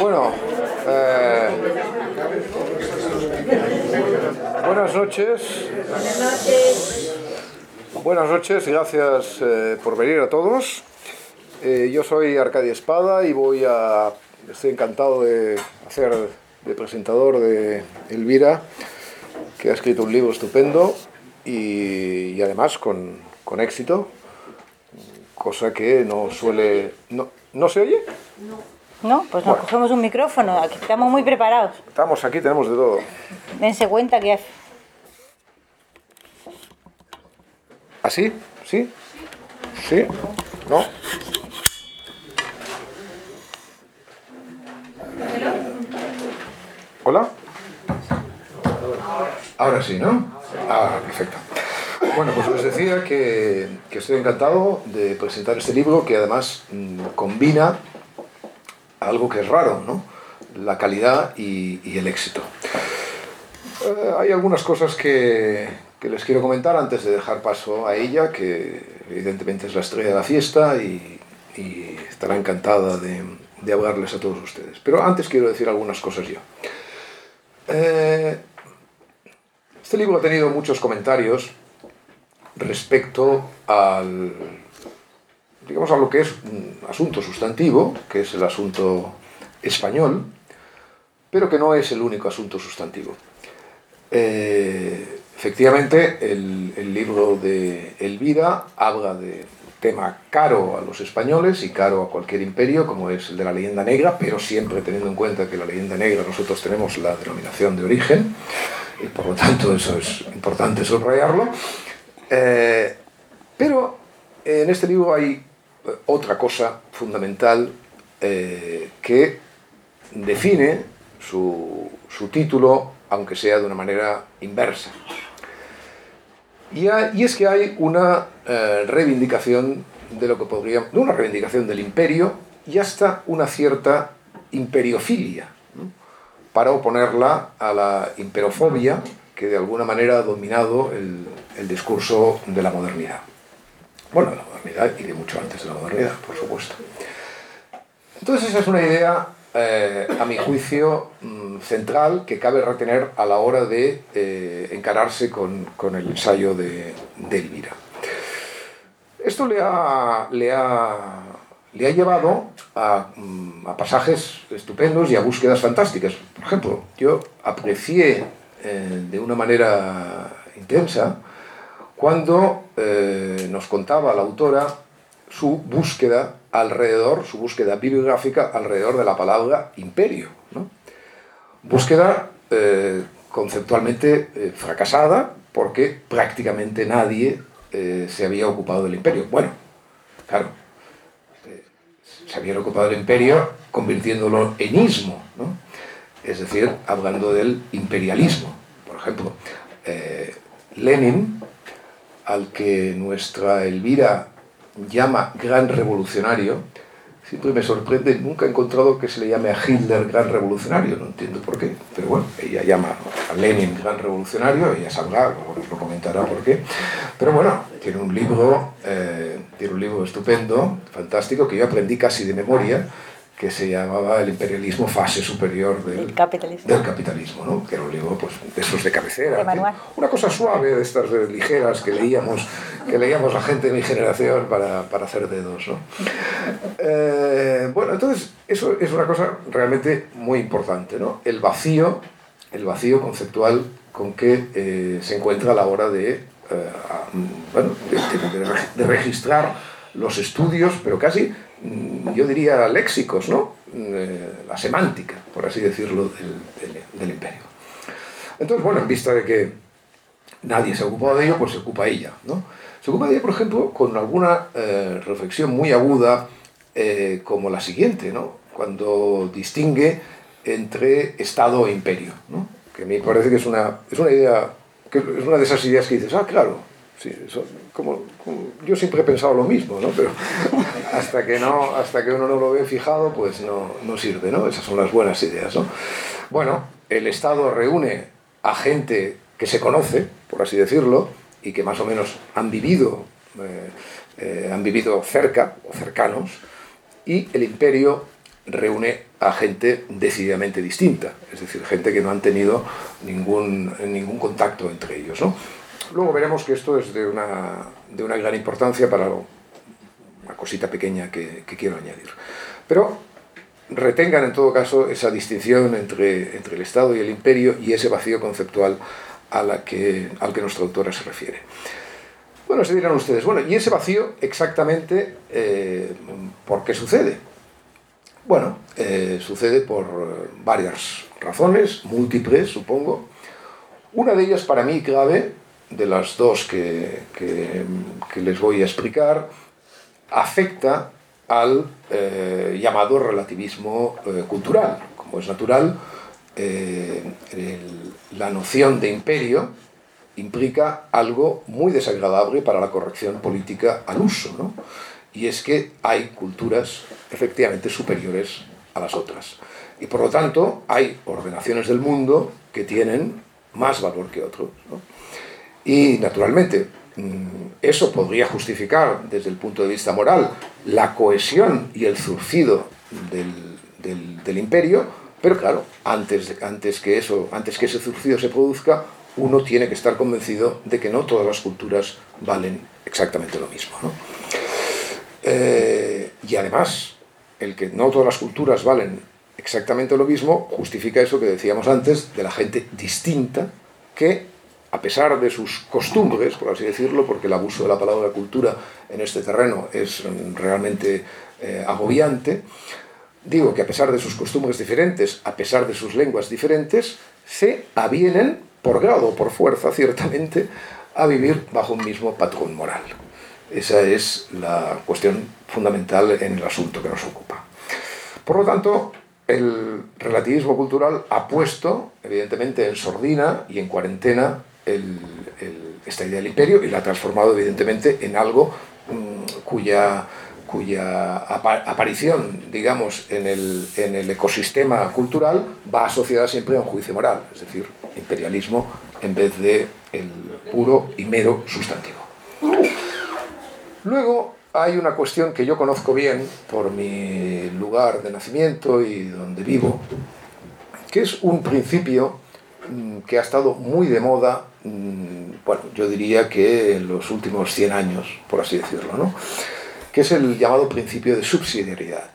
Bueno, eh, buenas noches. Buenas noches. Buenas noches gracias eh, por venir a todos. Eh, yo soy Arcadia Espada y voy a. Estoy encantado de hacer de presentador de Elvira, que ha escrito un libro estupendo y, y además con, con éxito, cosa que no suele. ¿No, ¿no se oye? No, pues nos Bueno. cogemos un micrófono, aquí estamos muy preparados. Estamos aquí, tenemos de todo. Dense cuenta que ¿Así? ¿Sí? ¿Sí? ¿No? ¿Hola? Ahora sí, ¿no? Ah, perfecto. Bueno, pues les decía que, que estoy encantado de presentar este libro que además mm, combina algo que es raro, ¿no? La calidad y, el éxito. Eh, hay algunas cosas que, que les quiero comentar antes de dejar paso a ella, que evidentemente es la estrella de la fiesta y, y estará encantada de, de hablarles a todos ustedes. Pero antes quiero decir algunas cosas yo. Eh, este libro ha tenido muchos comentarios respecto al, digamos, a que es un asunto sustantivo, que es el asunto español, pero que no es el único asunto sustantivo. Eh, efectivamente, el, libro de Elvira habla de tema caro a los españoles y caro a cualquier imperio, como es el de la leyenda negra, pero siempre teniendo en cuenta que la leyenda negra nosotros tenemos la denominación de origen, y por lo tanto eso es importante subrayarlo. Eh, pero en este libro hay otra cosa fundamental eh, que define su, su título, aunque sea de una manera inversa. Y, y es que hay una eh, reivindicación de lo que podría, de una reivindicación del imperio y hasta una cierta imperiofilia, para oponerla a la imperofobia que de alguna manera ha dominado el, el discurso de la modernidad. Bueno, modernidad y de mucho antes de la modernidad, por supuesto. Entonces esa es una idea, eh, a mi juicio, mm, central que cabe retener a la hora de eh, encararse con, con el ensayo de, de Elvira. Esto le ha, le ha, le ha llevado a, mm, a pasajes estupendos y a búsquedas fantásticas. Por ejemplo, yo aprecié eh, de una manera intensa cuando eh, nos contaba la autora su búsqueda alrededor, su búsqueda bibliográfica alrededor de la palabra imperio. Búsqueda eh, conceptualmente eh, fracasada porque prácticamente nadie se había ocupado del imperio. Bueno, claro, se habían ocupado del imperio convirtiéndolo en ismo, es decir, hablando del imperialismo. Por ejemplo, Lenin, al que nuestra Elvira llama gran revolucionario, siempre me sorprende, nunca he encontrado que se le llame a Hitler gran revolucionario, no entiendo por qué, pero bueno, ella llama a Lenin gran revolucionario, ella sabrá, luego nos lo comentará por qué, pero bueno, tiene un libro, eh, tiene un libro estupendo, fantástico, que yo aprendí casi de memoria, que se llamaba El imperialismo fase superior del, El capitalismo. del capitalismo, ¿no? que era un libro pues, de esos de cabecera. De. Una cosa suave, de estas ligeras que leíamos, que leíamos la gente de mi generación para, para hacer dedos. ¿no? Eh, bueno, entonces eso es una cosa realmente muy importante, ¿no? El vacío, el vacío conceptual con que eh, se encuentra a la hora de, eh, a- bueno, de, de- de reg- de registrar los estudios, pero casi, yo diría, léxicos, ¿no? Eh, la semántica, por así decirlo, del, imperio. Entonces, bueno, en vista de que nadie se ocupado de ello, pues se ocupa ella, ¿no? Se ocupa de ella, por ejemplo, con alguna eh, reflexión muy aguda, eh, como la siguiente, ¿no? Cuando distingue entre Estado e imperio, ¿no? Que a mí me parece que es una, es una idea, que es una de esas ideas que dices, ah, claro, sí, eso, como, yo siempre he pensado lo mismo, ¿no? Pero hasta que, no, hasta que uno no lo ve fijado, pues no, no sirve, ¿no? Esas son las buenas ideas, ¿no? Bueno, el Estado reúne a gente que se conoce, por así decirlo, y que más o menos han vivido, eh, eh, han vivido cerca o cercanos, y el imperio reúne a gente decididamente distinta, es decir, gente que no han tenido ningún, ningún contacto entre ellos. ¿no? Luego veremos que esto es de una, de una gran importancia para una cosita pequeña que, quiero añadir. Pero retengan en todo caso esa distinción entre, entre el Estado y el imperio y ese vacío conceptual a que, al que nuestra autora se refiere. Bueno, se dirán ustedes, bueno, ¿y ese vacío exactamente eh, por qué sucede? Bueno, eh, sucede por varias razones, múltiples supongo. Una de ellas para mí clave, de las dos que, que, les voy a explicar, afecta al eh, llamado relativismo eh, cultural. Como es natural, el, la noción de imperio implica algo muy desagradable para la corrección política al uso, ¿no? y es que hay culturas efectivamente superiores a las otras. Y por lo tanto hay ordenaciones del mundo que tienen más valor que otros. Y naturalmente, mm, eso podría justificar desde el punto de vista moral la cohesión y el surcido del, del, imperio, pero claro, antes, antes, que eso, antes que ese surcido se produzca, uno tiene que estar convencido de que no todas las culturas valen exactamente lo mismo. ¿no? Eh, y además, el que no todas las culturas valen exactamente lo mismo, justifica eso que decíamos antes, de la gente distinta, que a pesar de sus costumbres, por así decirlo, porque el abuso de la palabra cultura en este terreno es realmente eh, agobiante, digo que a pesar de sus costumbres diferentes, a pesar de sus lenguas diferentes, se avienen, por grado o por fuerza ciertamente, a vivir bajo un mismo patrón moral. Esa es la cuestión fundamental en el asunto que nos ocupa. Por lo tanto, el relativismo cultural ha puesto, evidentemente, en sordina y en cuarentena esta idea del imperio y la ha transformado, evidentemente, en algo mm, cuya, cuya aparición, digamos, en el, en el ecosistema cultural va asociada siempre a un juicio moral, es decir, imperialismo en vez de el puro y mero sustantivo. Luego hay una cuestión que yo conozco bien por mi lugar de nacimiento y donde vivo, que es un principio que ha estado muy de moda, mm, bueno, yo diría que en los últimos 100 años, por así decirlo, ¿no? que es el llamado principio de subsidiariedad.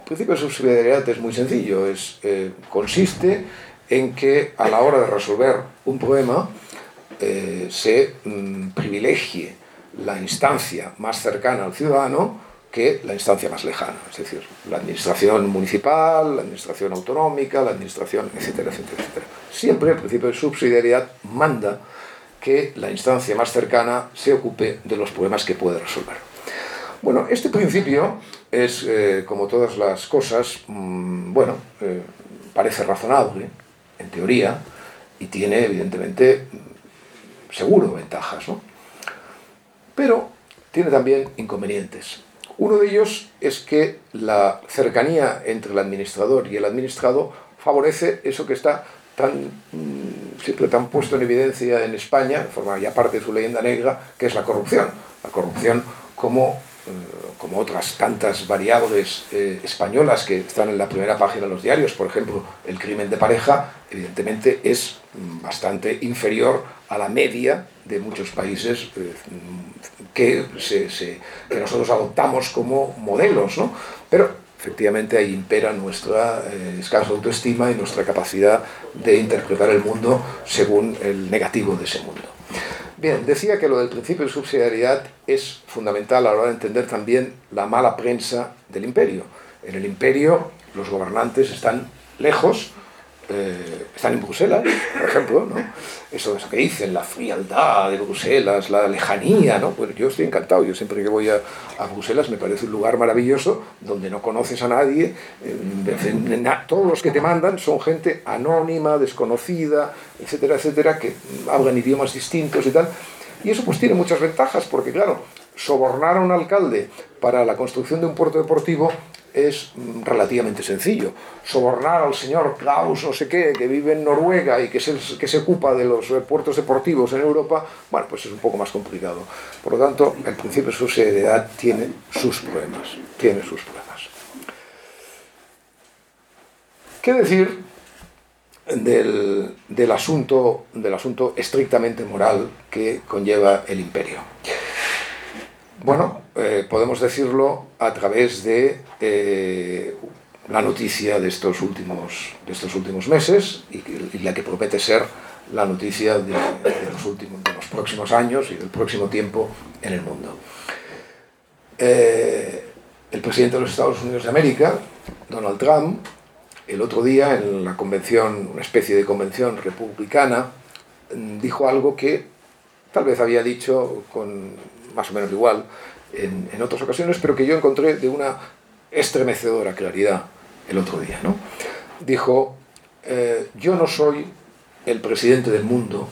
El principio de subsidiariedad es muy sencillo, es, eh, consiste en que a la hora de resolver un problema eh, se mm, privilegie la instancia más cercana al ciudadano que la instancia más lejana, es decir, la administración municipal, la administración autonómica, la administración, etcétera, etcétera, etcétera. Siempre el principio de subsidiariedad manda que la instancia más cercana se ocupe de los problemas que puede resolver. Bueno, este principio es, eh, como todas las cosas, mm, bueno, eh, parece razonable, en teoría, y tiene, evidentemente, seguro ventajas, ¿no? pero tiene también inconvenientes. Uno de ellos es que la cercanía entre el administrador y el administrado favorece eso que está tan, mm, siempre tan puesto en evidencia en España, forma ya parte de su leyenda negra, que es la corrupción. La corrupción como, como otras tantas variables eh, españolas que están en la primera página de los diarios, por ejemplo, el crimen de pareja, evidentemente es bastante inferior a la media de muchos países eh, que, nosotros adoptamos como modelos, ¿no? Pero efectivamente ahí impera nuestra eh, escasa autoestima y nuestra capacidad de interpretar el mundo según el negativo de ese mundo. Bien, decía que lo del principio de subsidiariedad es fundamental a la hora de entender también la mala prensa del imperio. En el imperio los gobernantes están lejos eh, están en Bruselas, por ejemplo, ¿no? Eso es que dicen, la frialdad de Bruselas, la lejanía, ¿no? Pues yo estoy encantado, yo siempre que voy a, Bruselas me parece un lugar maravilloso donde no conoces a nadie, todos los que te mandan son gente anónima, desconocida, etcétera, etcétera, que hablan idiomas distintos y tal. Y eso pues tiene muchas ventajas, porque claro, sobornar a un alcalde para la construcción de un puerto deportivo es relativamente sencillo. Sobornar al señor Klaus, no sé qué, que vive en Noruega y que se, que se ocupa de los puertos deportivos en Europa, bueno, pues es un poco más complicado. Por lo tanto, el principio de subsidiariedad tiene sus problemas, tiene sus problemas. ¿Qué decir del, del, asunto, del asunto estrictamente moral que conlleva el imperio? Bueno, eh, podemos decirlo a través de eh, la noticia de estos últimos, de estos últimos meses y, la que promete ser la noticia de, de, los últimos, de los próximos años y del próximo tiempo en el mundo. Eh, el presidente de los Estados Unidos de América, Donald Trump, el otro día en la convención, una especie de convención republicana, dijo algo que tal vez había dicho con más o menos igual en, otras ocasiones, pero que yo encontré de una estremecedora claridad el otro día. ¿no? Dijo, eh, yo no soy el presidente del mundo,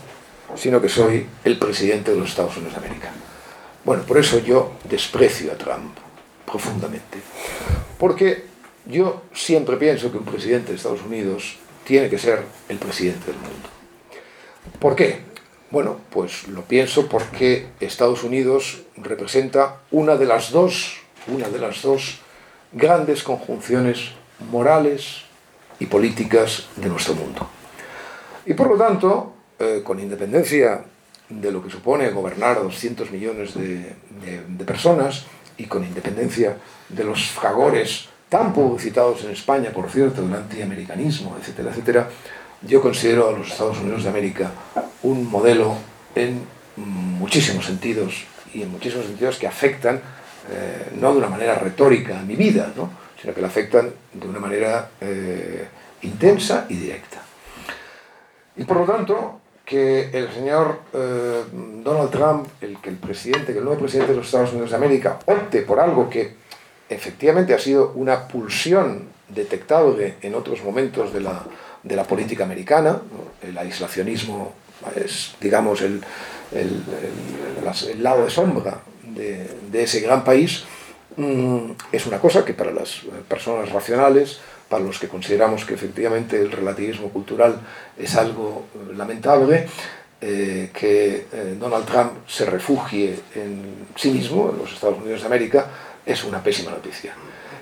sino que soy el presidente de los Estados Unidos de América. Bueno, por eso yo desprecio a Trump profundamente. Porque yo siempre pienso que un presidente de Estados Unidos tiene que ser el presidente del mundo. ¿Por qué? Bueno, pues lo pienso porque Estados Unidos representa una de las dos, una de las dos grandes conjunciones morales y políticas de nuestro mundo. Y por lo tanto, eh, con independencia de lo que supone gobernar a 200 millones de, de, de personas y con independencia de los fragores tan publicitados en España, por cierto, del antiamericanismo, etcétera, etcétera, yo considero a los Estados Unidos de América un modelo en muchísimos sentidos y en muchísimos sentidos que afectan, eh, no de una manera retórica a mi vida, ¿no? sino que la afectan de una manera eh, intensa y directa. Y por lo tanto, que el señor eh, Donald Trump, el que el presidente, que el nuevo presidente de los Estados Unidos de América opte por algo que efectivamente ha sido una pulsión detectable en otros momentos de la, de la política americana, el aislacionismo es, digamos, el, el, el, lado de sombra de, de, ese gran país, mm, es una cosa que para las personas racionales, para los que consideramos que efectivamente el relativismo cultural es algo lamentable, eh, que eh, Donald Trump se refugie en sí mismo, en los Estados Unidos de América, es una pésima noticia.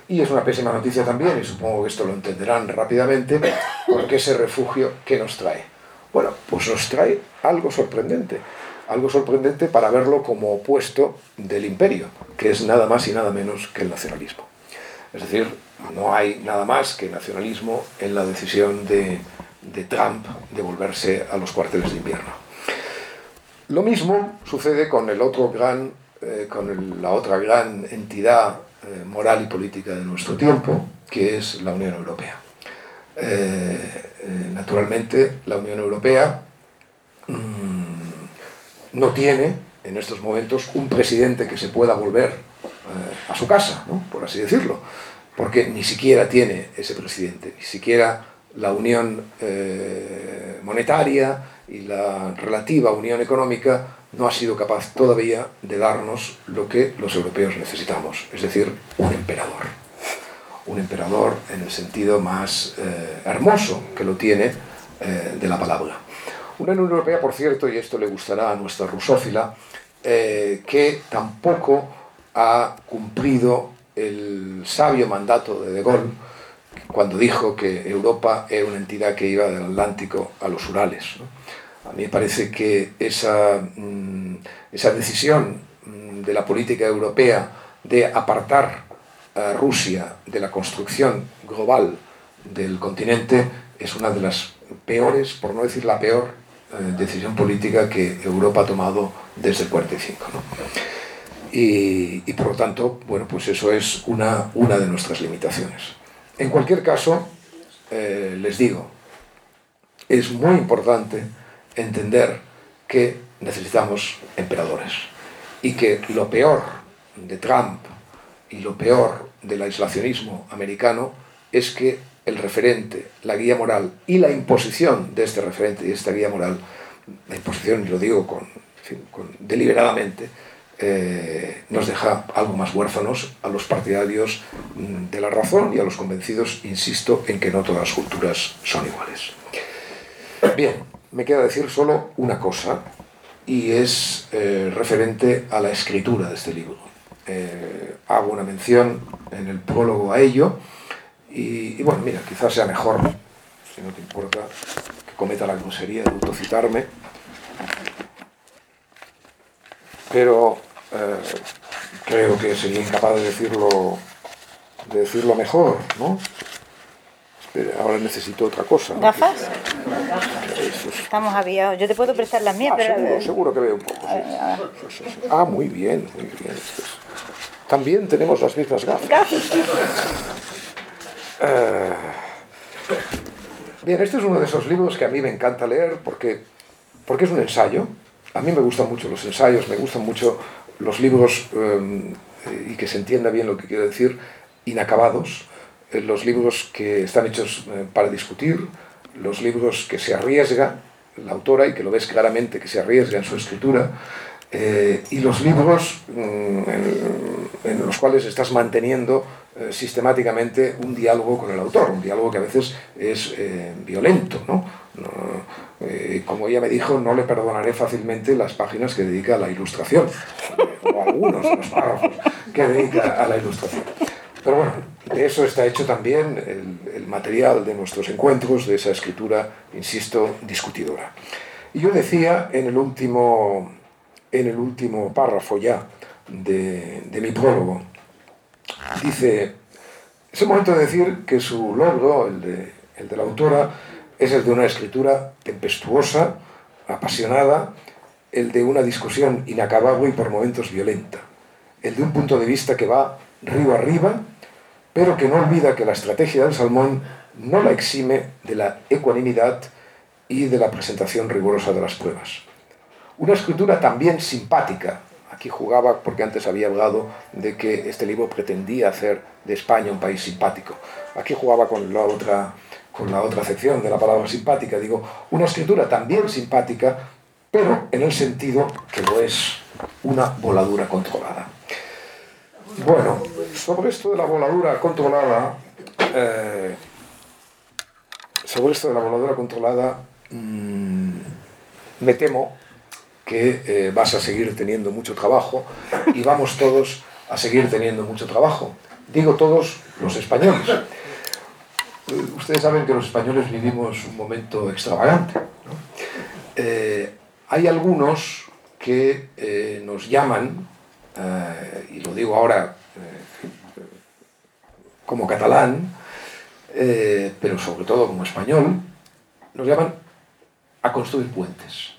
Y es una pésima noticia también, y supongo que esto lo entenderán rápidamente, porque ese refugio, ¿qué nos trae? Bueno, pues nos trae algo sorprendente, algo sorprendente para verlo como opuesto del imperio, que es nada más y nada menos que el nacionalismo. Es decir, no hay nada más que nacionalismo en la decisión de, de Trump de volverse a los cuarteles de invierno. Lo mismo sucede con el otro gran, eh, con la otra gran entidad eh, moral y política de nuestro tiempo, que es la Unión Europea. Eh, eh, naturalmente, la Unión Europea mmm, no tiene en estos momentos un presidente que se pueda volver a su casa, por así decirlo, porque ni siquiera tiene ese presidente, ni siquiera la unión monetaria y la relativa unión económica no ha sido capaz todavía de darnos lo que los europeos necesitamos, es decir, un emperador. Un emperador en el sentido más eh, hermoso que lo tiene eh, de la palabra. Una Unión Europea, por cierto, y esto le gustará a nuestra rusófila, eh, que tampoco ha cumplido el sabio mandato de De Gaulle cuando dijo que Europa era una entidad que iba del Atlántico a los Urales. A mí me parece que esa, mm, esa decisión mm, de la política europea de apartar a Rusia de la construcción global del continente es una de las peores, por no decir la peor, eh, decisión política que Europa ha tomado desde el 45. ¿no? Y, y por lo tanto, bueno, pues eso es una, una de nuestras limitaciones. En cualquier caso, eh, les digo, es muy importante entender que necesitamos emperadores y que lo peor de Trump y lo peor del aislacionismo americano es que el referente, la guía moral y la imposición de este referente y esta guía moral, la imposición, y lo digo con, deliberadamente, eh, nos deja algo más huérfanos a los partidarios de la razón y a los convencidos, insisto, en que no todas las culturas son iguales. Bien, me queda decir solo una cosa, y es eh, referente a la escritura de este libro. Eh, hago una mención en el prólogo a ello, y, bueno, mira, quizás sea mejor si no te importa que cometa la grosería de autocitarme. Pero eh, creo que sería incapaz de decirlo, de decirlo mejor, ¿no? Ahora necesito otra cosa. ¿no? ¿Gafas? Es- Estamos aviados. Yo te puedo prestar las mías, Ah, pero... seguro, seguro que veo un poco. sí. Ah, muy bien, muy bien. También tenemos las mismas gafas. Gafas. Eh, Bien, este es uno de esos libros que a mí me encanta leer porque, porque es un ensayo. A mí me gustan mucho los ensayos, me gustan mucho los libros, eh, y que se entienda bien lo que quiero decir, inacabados, los libros que están hechos eh, para discutir, los libros que se arriesga la autora y que lo ves claramente que se arriesga en su escritura, eh, y los libros mm, en, los cuales estás manteniendo eh, sistemáticamente un diálogo con el autor, un diálogo que a veces es eh, violento. ¿no? Eh, como ella me dijo, no le perdonaré fácilmente las páginas que dedica a la ilustración, eh, o algunos de los párrafos que dedica a la ilustración. Pero bueno, de eso está hecho también el, material de nuestros encuentros, de esa escritura, insisto, discutidora. Y yo decía en el último, en el último párrafo ya de, de mi prólogo, dice, es el momento de decir que su logro, el de, el de la autora, es el de una escritura tempestuosa, apasionada, el de una discusión inacabable y por momentos violenta, el de un punto de vista que va río arriba, pero que no olvida que la estrategia del salmón no la exime de la ecuanimidad y de la presentación rigurosa de las pruebas. Una escritura también simpática. Aquí jugaba, porque antes había hablado de que este libro pretendía hacer de España un país simpático. Aquí jugaba con la otra, con la otra acepción de la palabra simpática. Digo, una escritura también simpática, pero en el sentido que lo es una voladura controlada. Bueno, sobre esto de la voladura controlada, eh, sobre esto de la voladura controlada, mmm, me temo que eh, vas a seguir teniendo mucho trabajo y vamos todos a seguir teniendo mucho trabajo. Digo todos los españoles. Ustedes saben que los españoles vivimos un momento extravagante. Eh, hay algunos que nos llaman, eh, y lo digo ahora eh, como catalán, eh, pero sobre todo como español, nos llaman a construir puentes.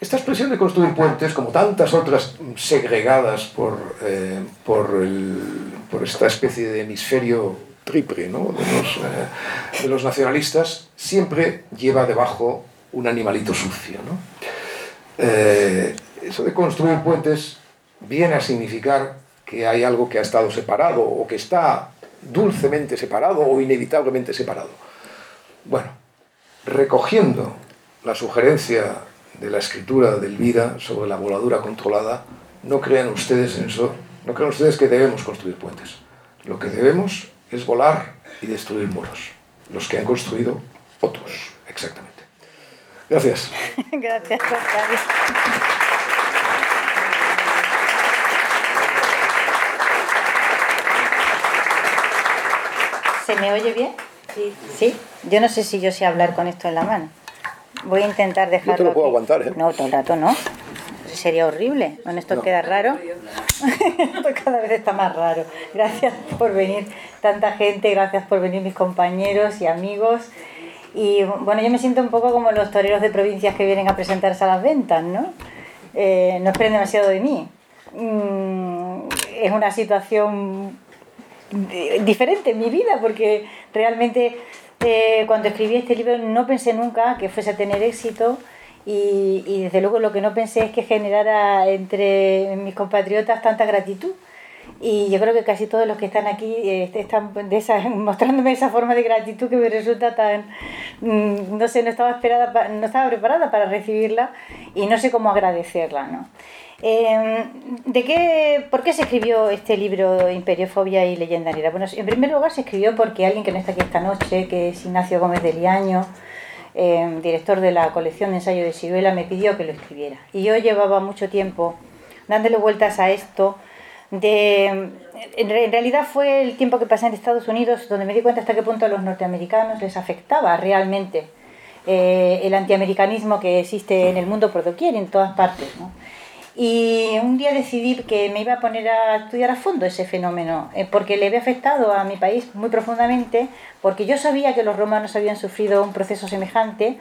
Esta expresión de construir puentes, como tantas otras segregadas por, por, esta especie de hemisferio triple ¿no? de, los, nacionalistas, siempre lleva debajo un animalito sucio. ¿no? Eso de construir puentes viene a significar que hay algo que ha estado separado o que está dulcemente separado o inevitablemente separado. Bueno, recogiendo la sugerencia de la escritura de Elvira sobre la voladura controlada, no crean ustedes en eso, no crean ustedes que debemos construir puentes. Lo que debemos es volar y destruir muros, los que han construido otros, exactamente. Gracias. Gracias. ¿Se me oye bien? Sí. ¿Sí? Yo no sé si yo sé hablar con esto en la mano. Voy a intentar dejarlo. te lo puedo aquí. aguantar, ¿eh? No, todo el rato no. Sería horrible. Con esto No. queda raro. esto cada vez está más raro. Gracias por venir tanta gente, gracias por venir mis compañeros y amigos. Y bueno, yo me siento un poco como los toreros de provincias que vienen a presentarse a las ventas, ¿no? Eh, no esperen demasiado de mí. Mm, es una situación diferente en mi vida porque realmente eh, cuando escribí este libro no pensé nunca que fuese a tener éxito y, y desde luego lo que no pensé es que generara entre mis compatriotas tanta gratitud. Y yo creo que casi todos los que están aquí eh, están de esa, mostrándome esa forma de gratitud que me resulta tan, mm, no sé, no estaba, esperada, no estaba preparada para recibirla y no sé cómo agradecerla. ¿no? Eh, ¿de qué, ¿Por qué se escribió este libro Imperiofobia y Leyenda Negra? Bueno, en primer lugar se escribió porque alguien que no está aquí esta noche, que es Ignacio Gómez de Liaño, eh, director de la colección de ensayo de Ciruela, me pidió que lo escribiera. Y yo llevaba mucho tiempo dándole vueltas a esto de... En realidad fue el tiempo que pasé en Estados Unidos donde me di cuenta hasta qué punto a los norteamericanos les afectaba realmente eh, el antiamericanismo que existe en el mundo por doquier, en todas partes. ¿no? Y un día decidí que me iba a poner a estudiar a fondo ese fenómeno, eh, porque le había afectado a mi país muy profundamente, porque yo sabía que los romanos habían sufrido un proceso semejante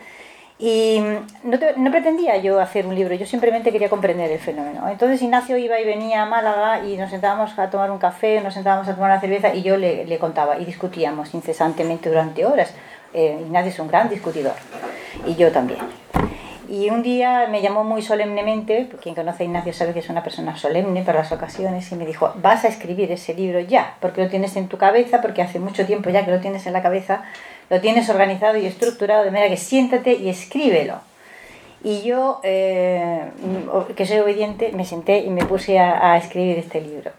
y no, no, pretendía yo hacer un libro, yo simplemente quería comprender el fenómeno. Entonces Ignacio iba y venía a Málaga y nos sentábamos a tomar un café, nos sentábamos a tomar una cerveza y yo le, le contaba y discutíamos incesantemente durante horas. Eh, Ignacio es un gran discutidor y yo también. Y un día me llamó muy solemnemente, quien conoce a Ignacio sabe que es una persona solemne para las ocasiones, y me dijo, vas a escribir ese libro ya, porque lo tienes en tu cabeza, porque hace mucho tiempo ya que lo tienes en la cabeza, lo tienes organizado y estructurado, de manera que siéntate y escríbelo. Y yo, eh, que soy obediente, me senté y me puse a, a escribir este libro.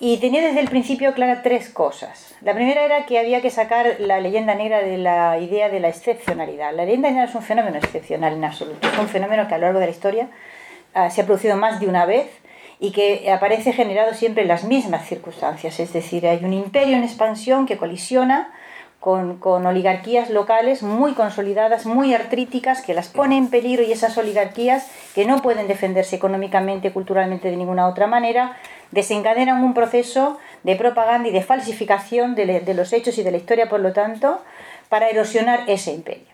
Y tenía desde el principio clara tres cosas. La primera era que había que sacar la leyenda negra de la idea de la excepcionalidad. La leyenda negra es un fenómeno excepcional en absoluto. Es un fenómeno que a lo largo de la historia uh, se ha producido más de una vez y que aparece generado siempre en las mismas circunstancias. Es decir, hay un imperio en expansión que colisiona con, con, oligarquías locales muy consolidadas, muy artríticas, que las pone en peligro y esas oligarquías que no pueden defenderse económicamente, culturalmente de ninguna otra manera, desencadenan un proceso de propaganda y de falsificación de, de los hechos y de la historia, por lo tanto, para erosionar ese imperio.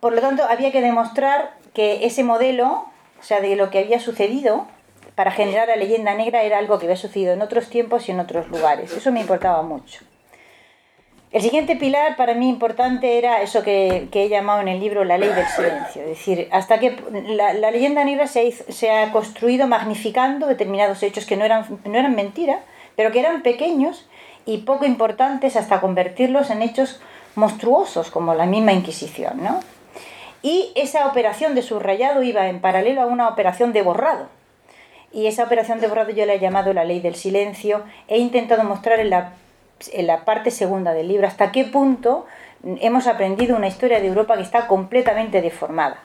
Por lo tanto, había que demostrar que ese modelo, o sea, de lo que había sucedido para generar la leyenda negra era algo que había sucedido en otros tiempos y en otros lugares. Eso me importaba mucho. El siguiente pilar para mí importante era eso que, he llamado en el libro la ley del silencio, es decir, hasta que la, leyenda negra se se ha, construido magnificando determinados hechos que no eran, no eran mentira, pero que eran pequeños y poco importantes hasta convertirlos en hechos monstruosos como la misma Inquisición. ¿no? Y esa operación de subrayado iba en paralelo a una operación de borrado. Y esa operación de borrado yo la he llamado la ley del silencio. He intentado mostrar en la en la parte segunda del libro, hasta qué punto hemos aprendido una historia de Europa que está completamente deformada.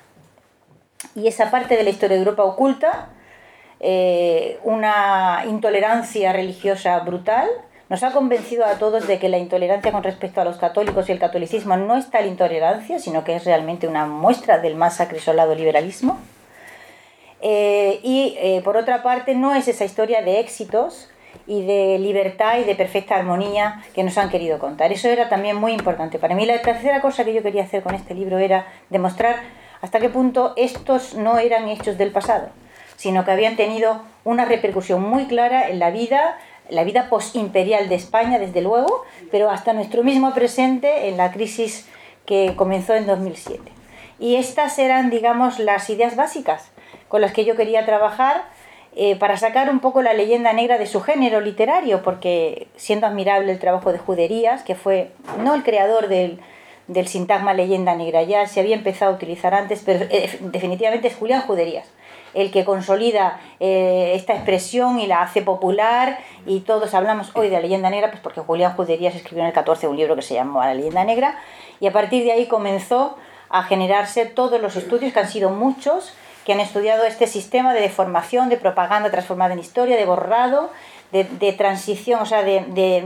Y esa parte de la historia de Europa oculta eh, una intolerancia religiosa brutal. Nos ha convencido a todos de que la intolerancia con respecto a los católicos y el catolicismo no es tal intolerancia, sino que es realmente una muestra del más acrisolado liberalismo. Eh, y eh, por otra parte, no es esa historia de éxitos y de libertad y de perfecta armonía que nos han querido contar. Eso era también muy importante. Para mí la tercera cosa que yo quería hacer con este libro era demostrar hasta qué punto estos no eran hechos del pasado, sino que habían tenido una repercusión muy clara en la vida, la vida postimperial de España, desde luego, pero hasta nuestro mismo presente en la crisis que comenzó en 2007. Y estas eran, digamos, las ideas básicas con las que yo quería trabajar eh, para sacar un poco la leyenda negra de su género literario, porque siendo admirable el trabajo de Juderías, que fue no el creador del, del sintagma leyenda negra, ya se había empezado a utilizar antes, pero eh, definitivamente es Julián Juderías el que consolida eh, esta expresión y la hace popular y todos hablamos hoy de la leyenda negra pues porque Julián Juderías escribió en el 14 un libro que se llamó La leyenda negra y a partir de ahí comenzó a generarse todos los estudios que han sido muchos que han estudiado este sistema de deformación, de propaganda transformada en historia, de borrado, de, transición, o sea, de, de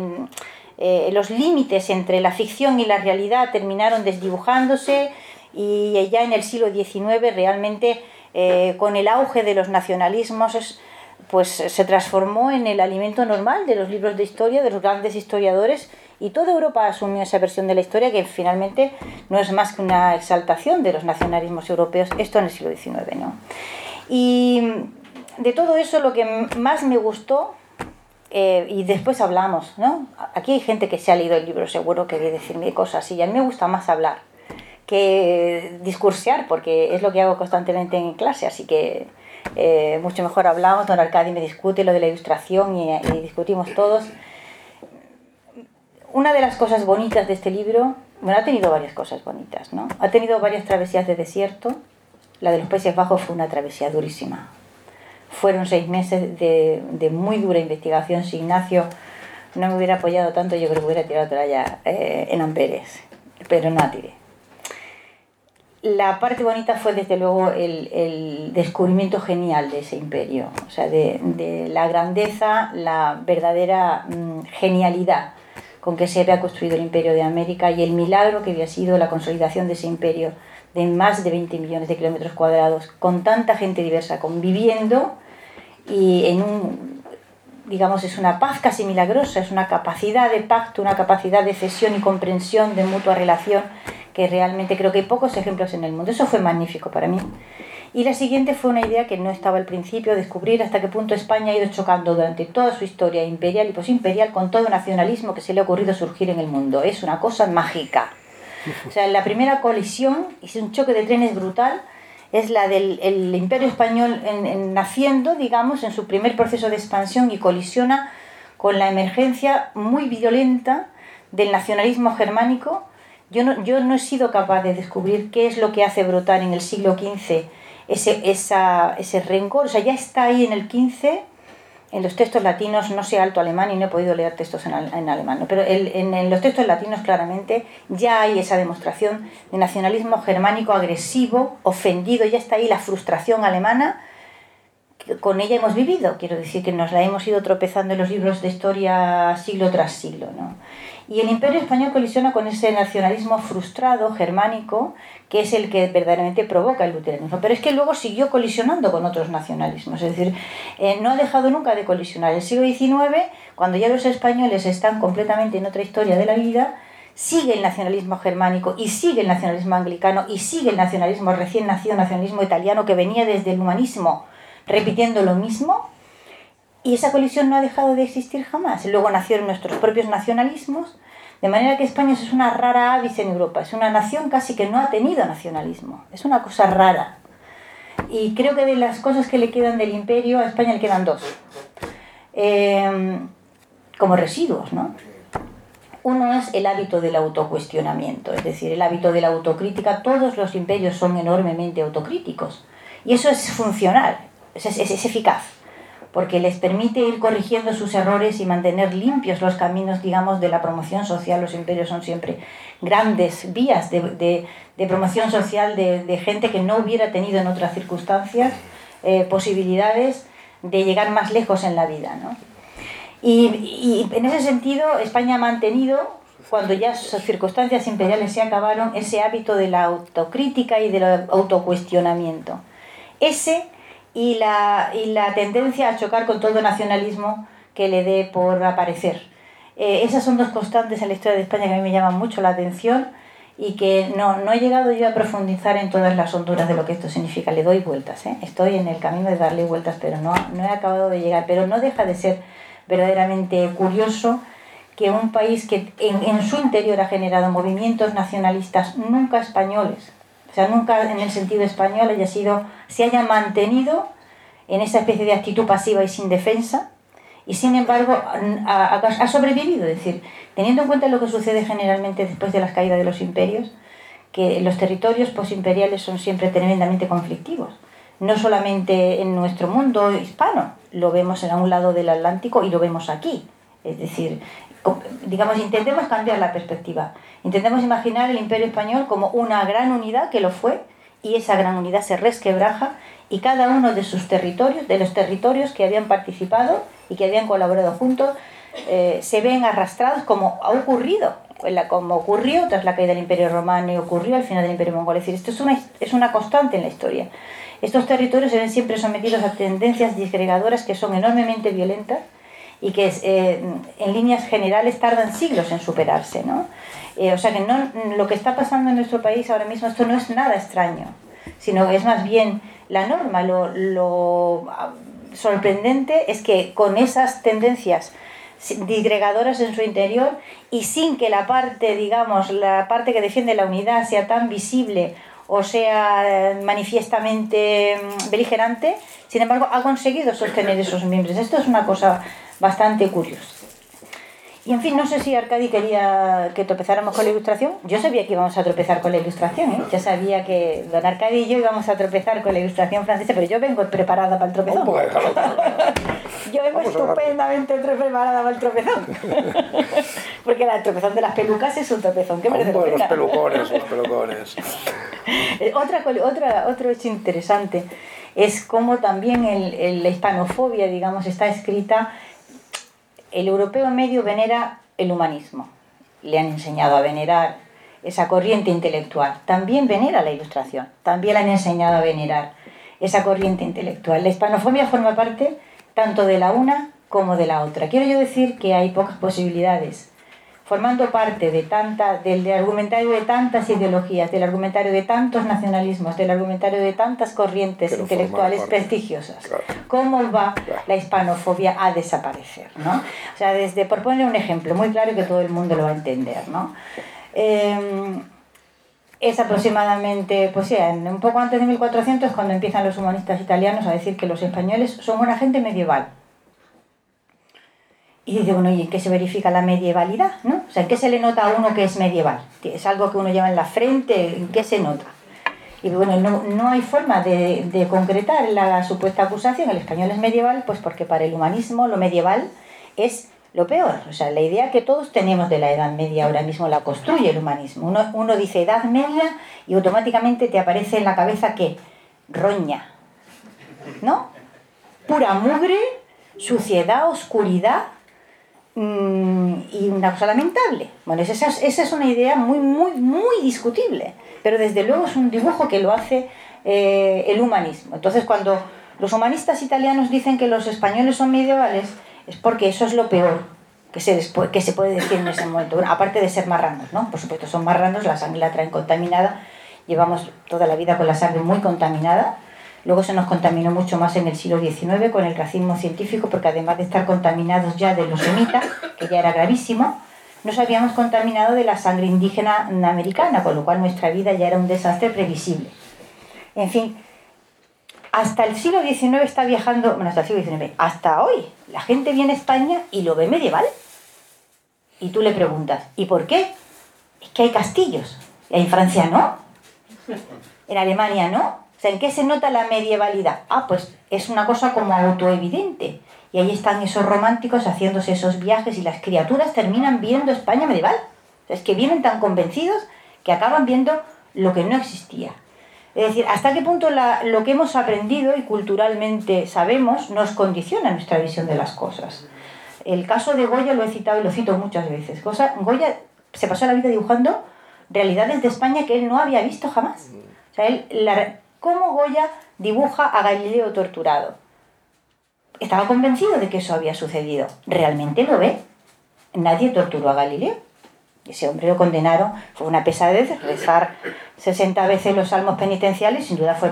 eh, los límites entre la ficción y la realidad terminaron desdibujándose y ya en el siglo XIX realmente eh, con el auge de los nacionalismos pues se transformó en el alimento normal de los libros de historia, de los grandes historiadores y toda Europa asumió esa versión de la historia que finalmente no es más que una exaltación de los nacionalismos europeos, esto en el siglo XIX. ¿no? Y de todo eso lo que más me gustó, eh, y después hablamos, ¿no? aquí hay gente que se ha leído el libro seguro que debe decirme cosas y a mí me gusta más hablar que discursear, porque es lo que hago constantemente en clase, así que eh, mucho mejor hablamos, don Arcadi me discute lo de la ilustración y, y discutimos todos una de las cosas bonitas de este libro, bueno, ha tenido varias cosas bonitas, ¿no? Ha tenido varias travesías de desierto. La de los Países Bajos fue una travesía durísima. Fueron seis meses de, muy dura investigación. Si Ignacio no me hubiera apoyado tanto, yo creo que hubiera tirado toalla eh, en Amberes, pero no tiré. la parte bonita fue desde luego el, descubrimiento genial de ese imperio, o sea, de, de la grandeza, la verdadera mm, genialidad con que se había construido el imperio de América y el milagro que había sido la consolidación de ese imperio de más de 20 millones de kilómetros cuadrados, con tanta gente diversa conviviendo y en un, digamos, es una paz casi milagrosa, es una capacidad de pacto, una capacidad de cesión y comprensión de mutua relación que realmente creo que hay pocos ejemplos en el mundo. Eso fue magnífico para mí. Y la siguiente fue una idea que no estaba al principio, descubrir hasta qué punto España ha ido chocando durante toda su historia imperial y posimperial con todo nacionalismo que se le ha ocurrido surgir en el mundo. Es una cosa mágica. O sea, la primera colisión, es un choque de trenes brutal, es la del el imperio español en, naciendo, digamos, en su primer proceso de expansión y colisiona con la emergencia muy violenta del nacionalismo germánico. Yo no, yo no he sido capaz de descubrir qué es lo que hace brotar en el siglo XV ese, esa, ese rencor. O sea, ya está ahí en el XV en los textos latinos, no sé alto alemán y no he podido leer textos en, en alemán, pero en, en, los textos latinos claramente ya hay esa demostración de nacionalismo germánico agresivo, ofendido, ya está ahí la frustración alemana, que con ella hemos vivido, quiero decir que nos la hemos ido tropezando en los libros de historia siglo tras siglo. ¿no? Y el imperio español colisiona con ese nacionalismo frustrado, germánico, que es el que verdaderamente provoca el luteranismo. Pero es que luego siguió colisionando con otros nacionalismos, es decir, eh, no ha dejado nunca de colisionar. El siglo XIX, cuando ya los españoles están completamente en otra historia de la vida, sigue el nacionalismo germánico y sigue el nacionalismo anglicano y sigue el nacionalismo recién nacido, nacionalismo italiano que venía desde el humanismo repitiendo lo mismo y esa colisión no ha dejado de existir jamás. Luego nacieron nuestros propios nacionalismos, de manera que España es una rara avis en Europa, es una nación casi que no ha tenido nacionalismo, es una cosa rara. Y creo que de las cosas que le quedan del imperio, a España le quedan dos, em, como residuos, ¿no? Uno es el hábito del autocuestionamiento, es decir, el hábito de la autocrítica. Todos los imperios son enormemente autocríticos y eso es funcional, es, eficaz porque les permite ir corrigiendo sus errores y mantener limpios los caminos, digamos, de la promoción social. Los imperios son siempre grandes vías de, promoción social de, gente que no hubiera tenido en otras circunstancias eh, posibilidades de llegar más lejos en la vida. Y, y en ese sentido, España ha mantenido cuando ya sus circunstancias imperiales se acabaron, ese hábito de la autocrítica y del autocuestionamiento. Ese y la, y la tendencia a chocar con todo nacionalismo que le dé por aparecer. Eh, esas son dos constantes en la historia de España que a mí me llaman mucho la atención y que no, no he llegado yo a profundizar en todas las honduras de lo que esto significa. Le doy vueltas, ¿eh? estoy en el camino de darle vueltas, pero no, no he acabado de llegar. Pero no deja de ser verdaderamente curioso que un país que en, en su interior ha generado movimientos nacionalistas nunca españoles, o sea, nunca en el sentido español haya sido, se haya mantenido en esa especie de actitud pasiva y sin defensa, y sin embargo ha, ha, sobrevivido. Es decir, teniendo en cuenta lo que sucede generalmente después de las caídas de los imperios, que los territorios posimperiales son siempre tremendamente conflictivos. No solamente en nuestro mundo hispano, lo vemos en un lado del Atlántico y lo vemos aquí. Es decir, digamos, intentemos cambiar la perspectiva. Intentemos imaginar el imperio español como una gran unidad que lo fue y esa gran unidad se resquebraja y cada uno de sus territorios, de los territorios que habían participado y que habían colaborado juntos, eh, se ven arrastrados como ha ocurrido, como ocurrió tras la caída del imperio romano y ocurrió al final del imperio mongol. Es decir, esto es una, es una constante en la historia. Estos territorios se ven siempre sometidos a tendencias disgregadoras que son enormemente violentas y que eh, en líneas generales tardan siglos en superarse. ¿no? Eh, o sea que no, lo que está pasando en nuestro país ahora mismo, esto no es nada extraño, sino es más bien la norma. Lo, lo ah, sorprendente es que con esas tendencias disgregadoras en su interior y sin que la parte, digamos, la parte que defiende la unidad sea tan visible o sea eh, manifiestamente mm, beligerante, sin embargo ha conseguido sostener esos miembros. Esto es una cosa bastante curioso. Y en fin, no sé si Arcadi quería que tropezáramos con la ilustración. Yo sabía que íbamos a tropezar con la ilustración, ¿eh? Ya sabía que don Arcadi y yo íbamos a tropezar con la ilustración francesa, pero yo vengo preparada para el tropezón. Yo vengo estupendamente preparada para el tropezón. Porque el tropezón de las pelucas es un tropezón que merece Los pelucones, los pelucones. Otra, otra, otro hecho interesante es cómo también el, la hispanofobia, digamos, está escrita. El europeo medio venera el humanismo. Le han enseñado a venerar esa corriente intelectual. También venera la ilustración. También le han enseñado a venerar esa corriente intelectual. La hispanofobia forma parte tanto de la una como de la otra. Quiero yo decir que hay pocas posibilidades formando parte de tanta, del, argumentario de tantas ideologías, del argumentario de tantos nacionalismos, del argumentario de tantas corrientes intelectuales prestigiosas. ¿Cómo va la hispanofobia a desaparecer? ¿no? O sea, desde, por poner un ejemplo muy claro que todo el mundo lo va a entender. ¿no? Em, es aproximadamente, pues sí, un poco antes de 1400 cuando empiezan los humanistas italianos a decir que los españoles son una gente medieval y dice, bueno, ¿y en qué se verifica la medievalidad? ¿no? O sea, ¿en qué se le nota a uno que es medieval? ¿Es algo que uno lleva en la frente? ¿En qué se nota? Y bueno, no, no hay forma de, de, concretar la supuesta acusación. El español es medieval, pues porque para el humanismo lo medieval es lo peor. O sea, la idea que todos tenemos de la Edad Media ahora mismo la construye el humanismo. Uno, uno dice Edad Media y automáticamente te aparece en la cabeza que roña, ¿no? Pura mugre, suciedad, oscuridad Mm, y una cosa lamentable. Bueno, esa es, esa es una idea muy, muy, muy discutible, pero desde luego es un dibujo que lo hace eh, el humanismo. Entonces, cuando los humanistas italianos dicen que los españoles son medievales, es porque eso es lo peor que se, que se puede decir en ese momento. aparte de ser marranos, ¿no? Por supuesto, son marranos, la sangre la traen contaminada, llevamos toda la vida con la sangre muy contaminada Luego se nos contaminó mucho más en el siglo XIX con el racismo científico, porque además de estar contaminados ya de los semitas, que ya era gravísimo, nos habíamos contaminado de la sangre indígena americana, con lo cual nuestra vida ya era un desastre previsible. En fin, hasta el siglo XIX está viajando, bueno, hasta el siglo XIX, hasta hoy, la gente viene a España y lo ve medieval. Y tú le preguntas, ¿y por qué? Es que hay castillos. En Francia no. En Alemania no sea, ¿en qué se nota la medievalidad? Ah, pues es una cosa como autoevidente. Y ahí están esos románticos haciéndose esos viajes y las criaturas terminan viendo España medieval. es que vienen tan convencidos que acaban viendo lo que no existía. Es decir, hasta qué punto lo que hemos aprendido y culturalmente sabemos nos condiciona nuestra visión de las cosas. El caso de Goya lo he citado y lo cito muchas veces. Goya se pasó la vida dibujando realidades de España que él no había visto jamás. O sea, él, cómo Goya dibuja a Galileo torturado. Estaba convencido de que eso había sucedido. ¿Realmente lo ve? Nadie torturó a Galileo. Ese hombre lo condenaron, fue una pesadez, rezar 60 veces los salmos penitenciales, sin duda fue,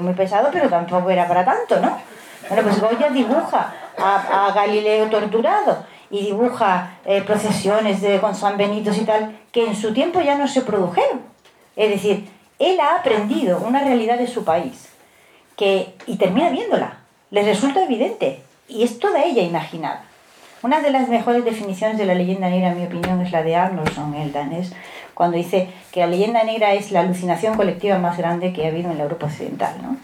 muy pesado, pero tampoco era para tanto, ¿no? Bueno, pues Goya dibuja a, Galileo torturado y dibuja eh, procesiones de, con San Benito y tal, que en su tiempo ya no se produjeron. Es decir, él ha aprendido una realidad de su país que, y termina viéndola. Le resulta evidente y es toda ella imaginada. Una de las mejores definiciones de la leyenda negra, en mi opinión, es la de Arnoldson, el danés, cuando dice que la leyenda negra es la alucinación colectiva más grande que ha habido en la Europa occidental. ¿no?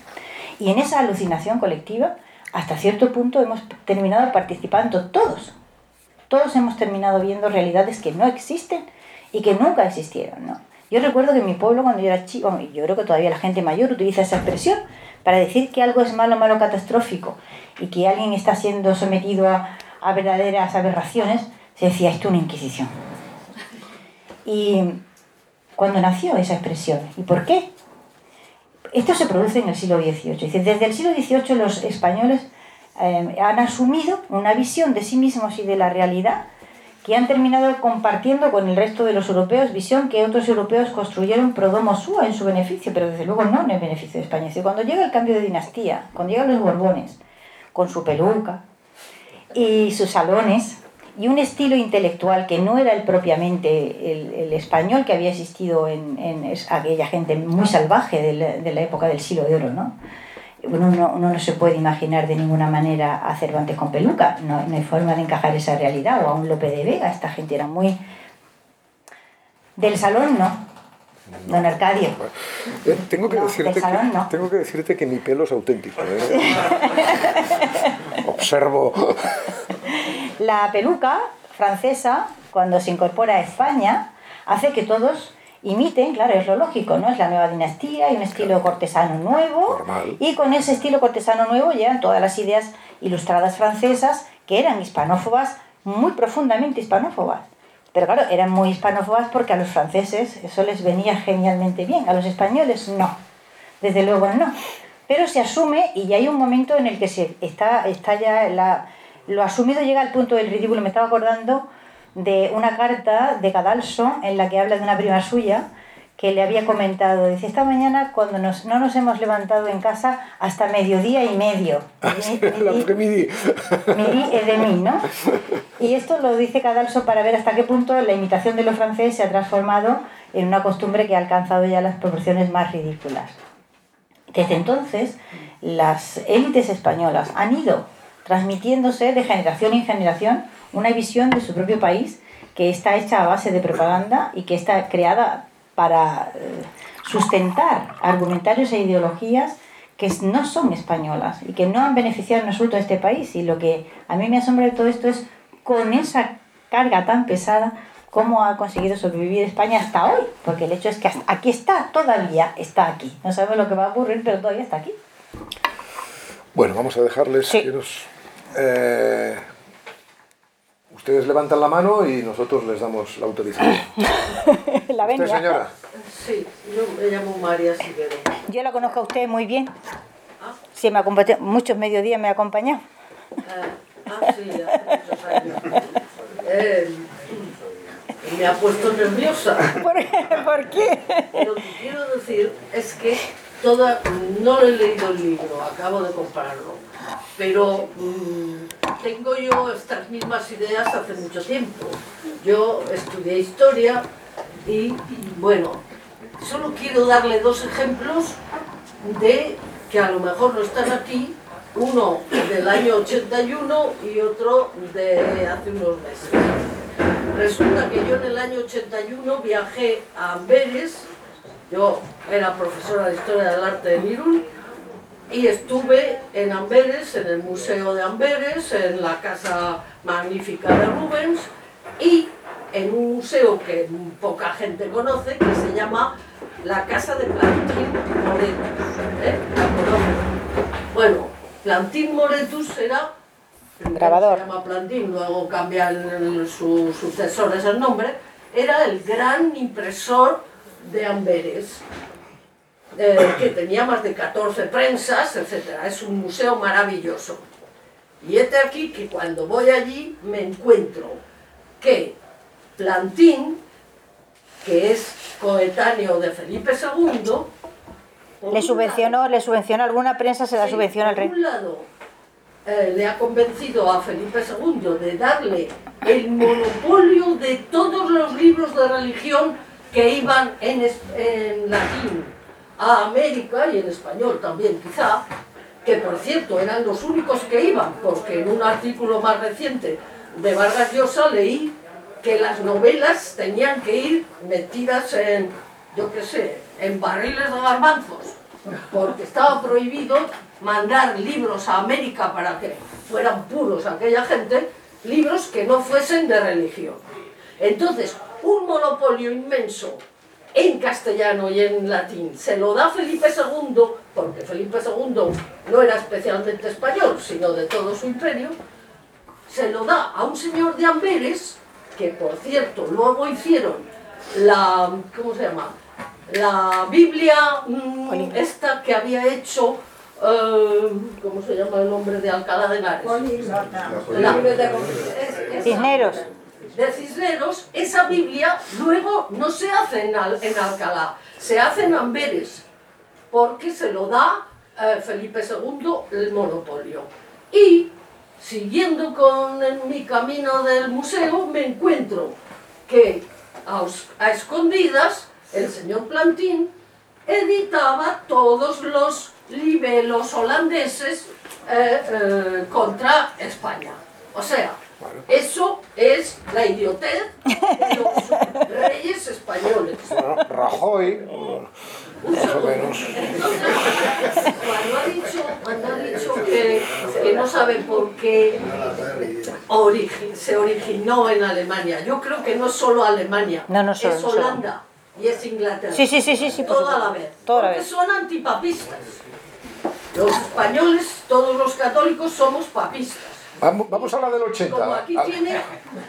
Y en esa alucinación colectiva, hasta cierto punto, hemos terminado participando todos. Todos hemos terminado viendo realidades que no existen y que nunca existieron. ¿no? Yo recuerdo que en mi pueblo, cuando yo era chico, yo creo que todavía la gente mayor utiliza esa expresión para decir que algo es malo, malo, catastrófico y que alguien está siendo sometido a, verdaderas aberraciones, se decía esto es una inquisición. Y cuando nació esa expresión, ¿y por qué? Esto se produce en el siglo XVIII. Desde el siglo XVIII los españoles eh, han asumido una visión de sí mismos y de la realidad que han terminado compartiendo con el resto de los europeos, visión que otros europeos construyeron pro domo sua en su beneficio, pero desde luego no en el beneficio de España. Si cuando llega el cambio de dinastía, cuando llegan los Borbones, con su peluca y sus salones, y un estilo intelectual que no era el propiamente el, español que había existido en, aquella gente muy salvaje de la, de la época del siglo de oro, ¿no? Uno no, no, se puede imaginar de ninguna manera a Cervantes con peluca, no, no, hay forma de encajar esa realidad, o a un Lope de Vega, esta gente era muy... Del salón no, Don Arcadio. Eh, tengo, que decirte que, tengo que decirte que mi pelo es auténtico. ¿eh? Observo. La peluca francesa, cuando se incorpora a España, hace que todos imiten, claro, es lo lógico, ¿no? Es la nueva dinastía y un estilo cortesano nuevo. Y con ese estilo cortesano nuevo llegan todas las ideas ilustradas francesas que eran hispanófobas, muy profundamente hispanófobas. Pero claro, eran muy hispanófobas porque a los franceses eso les venía genialmente bien, a los españoles no, desde luego no. Pero se asume y hay un momento en el que se está, está ya la, lo asumido llega al punto del ridículo. Me estaba acordando de una carta de Cadalso en la que habla de una prima suya que le había comentado, dice, esta mañana cuando nos, no nos hemos levantado en casa hasta mediodía y medio. Ah, la midi. Midi es de mí, ¿no? Y esto lo dice Cadalso para ver hasta qué punto la imitación de lo francés se ha transformado en una costumbre que ha alcanzado ya las proporciones más ridículas. Desde entonces, las élites españolas han ido transmitiéndose de generación en generación una visión de su propio país que está hecha a base de propaganda y que está creada para eh, sustentar argumentarios e ideologías que no son españolas y que no han beneficiado en absoluto a este país. Y lo que a mí me asombra de todo esto es con esa carga tan pesada cómo ha conseguido sobrevivir España hasta hoy, porque el hecho es que aquí está, todavía está aquí. No sabemos lo que va a ocurrir, pero todavía está aquí. Bueno, vamos a dejarles eh, ustedes levantan la mano y nosotros les damos la autorización. la ¿Usted, señora? Sí, yo me llamo María Silvero. Yo la conozco a usted muy bien. ¿Ah? Sí, me acompañado, muchos mediodías me ha acompañado. ah, ah sí, hace muchos años. Eh, me ha puesto nerviosa. ¿Por, ¿Por qué? Lo que quiero decir es que toda, no he leído el libro, acabo de comprarlo pero mm, tengo yo estas mismas ideas hace mucho tiempo. Yo estudié historia y, bueno, solo quiero darle dos ejemplos de que a lo mejor no están aquí, uno del año 81 y otro de hace unos meses. Resulta que yo en el año 81 viajé a Amberes, yo era profesora de Historia del Arte de Mirún, y estuve en Amberes, en el Museo de Amberes, en la Casa Magnífica de Rubens y en un museo que poca gente conoce, que se llama la Casa de Plantín Moretus. ¿eh? Bueno, Plantín Moretus era... Grabador. Se llama Plantín, luego cambian sus sucesores el nombre. Era el gran impresor de Amberes. Eh, que tenía más de 14 prensas, etc. Es un museo maravilloso. Y este aquí que cuando voy allí me encuentro que Plantín, que es coetáneo de Felipe II, le subvencionó, le subvencionó alguna prensa, se la subvenciona al rey. Por un lado, eh, le ha convencido a Felipe II de darle el monopolio de todos los libros de religión que iban en, en latín a América y en español también quizá, que por cierto eran los únicos que iban, porque en un artículo más reciente de Vargas Llosa leí que las novelas tenían que ir metidas en, yo qué sé, en barriles de garbanzos, porque estaba prohibido mandar libros a América para que fueran puros aquella gente, libros que no fuesen de religión. Entonces, un monopolio inmenso en castellano y en latín. Se lo da Felipe II, porque Felipe II no era especialmente español, sino de todo su imperio, se lo da a un señor de Amberes, que por cierto luego hicieron la, ¿cómo se llama? La Biblia mm, esta que había hecho eh, ¿cómo se llama el nombre de Alcalá de Henares? Cisneros de Cisneros, esa Biblia luego no se hace en, Alcalá, se hace en Amberes, porque se lo da eh, Felipe II el monopolio. Y siguiendo con mi camino del museo, me encuentro que a, escondidas el señor Plantín editaba todos los libelos holandeses eh, eh, contra España. O sea, la idiotez de los reyes españoles. Bueno, Rajoy, más o menos. Cuando ha dicho, cuando ha dicho que, que no sabe por qué origi- se originó en Alemania, yo creo que no es solo Alemania, No, no solo, es no solo. Holanda y es Inglaterra. Sí, sí, sí, sí, sí, por Toda la vez. Toda la porque vez. son antipapistas. Los españoles, todos los católicos, somos papistas. Vamos, vamos a la del 80. Como aquí A- tiene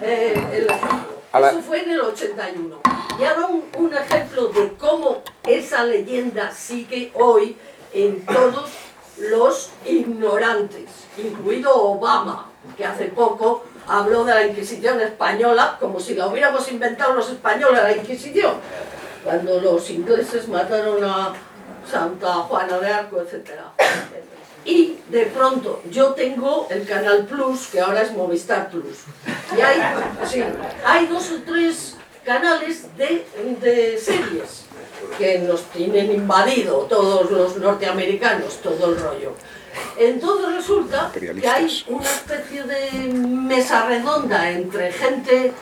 eh, el la- Eso fue en el 81. Y ahora un, un ejemplo de cómo esa leyenda sigue hoy en todos los ignorantes, incluido Obama, que hace poco habló de la Inquisición española como si la hubiéramos inventado los españoles la Inquisición, cuando los ingleses mataron a Santa Juana de Arco, etc. Y de pronto yo tengo el Canal Plus, que ahora es Movistar Plus. Y hay, sí, hay dos o tres canales de, de series que nos tienen invadido todos los norteamericanos, todo el rollo. Entonces resulta que hay una especie de mesa redonda entre gente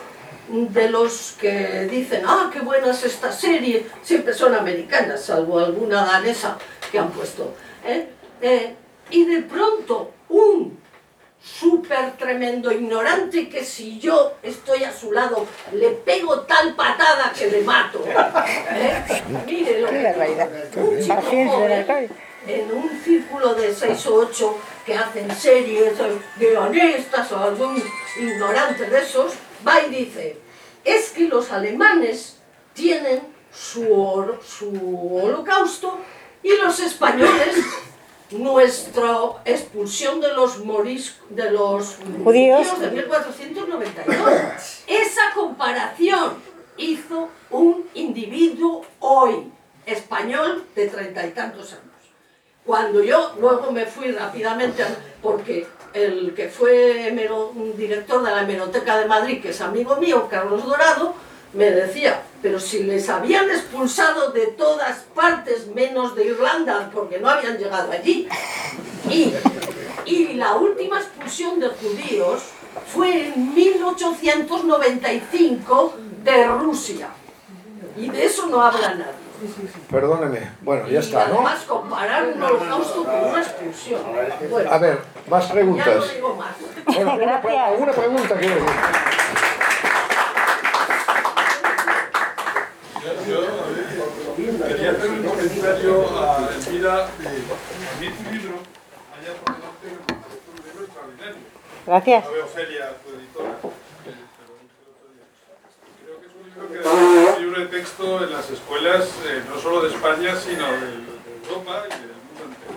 de los que dicen, ah, qué buena es esta serie, siempre son americanas, salvo alguna danesa que han puesto. ¿eh? Eh, y de pronto un súper tremendo ignorante que si yo estoy a su lado le pego tal patada que le mato. ¿eh? Mire lo que un chico joven, en un círculo de seis o ocho que hacen series guionistas o algún ignorante de esos, va y dice, es que los alemanes tienen su, su holocausto y los españoles nuestra expulsión de los moris, de los Judíos. de 1492. Esa comparación hizo un individuo hoy, español de treinta y tantos años. Cuando yo luego me fui rápidamente, porque el que fue un director de la Hemeroteca de Madrid, que es amigo mío, Carlos Dorado, me decía, pero si les habían expulsado de todas partes menos de Irlanda, porque no habían llegado allí, y, y la última expulsión de judíos fue en 1895 de Rusia. Y de eso no habla nadie. Perdóneme. Bueno, ya está, ¿no? además comparar un holocausto con una expulsión. Bueno, A ver, más ya no preguntas. digo más. Bueno, una, alguna pregunta quiero decir. Yo quería hacer un comentario a Elvira. A mí tu libro, allá por delante, un libro extraordinario. Gracias. No veo Ofelia, tu editora, eh. Creo que es un libro que debe ser un libro de texto en las escuelas, eh, no solo de España, sino de, de Europa y del mundo entero.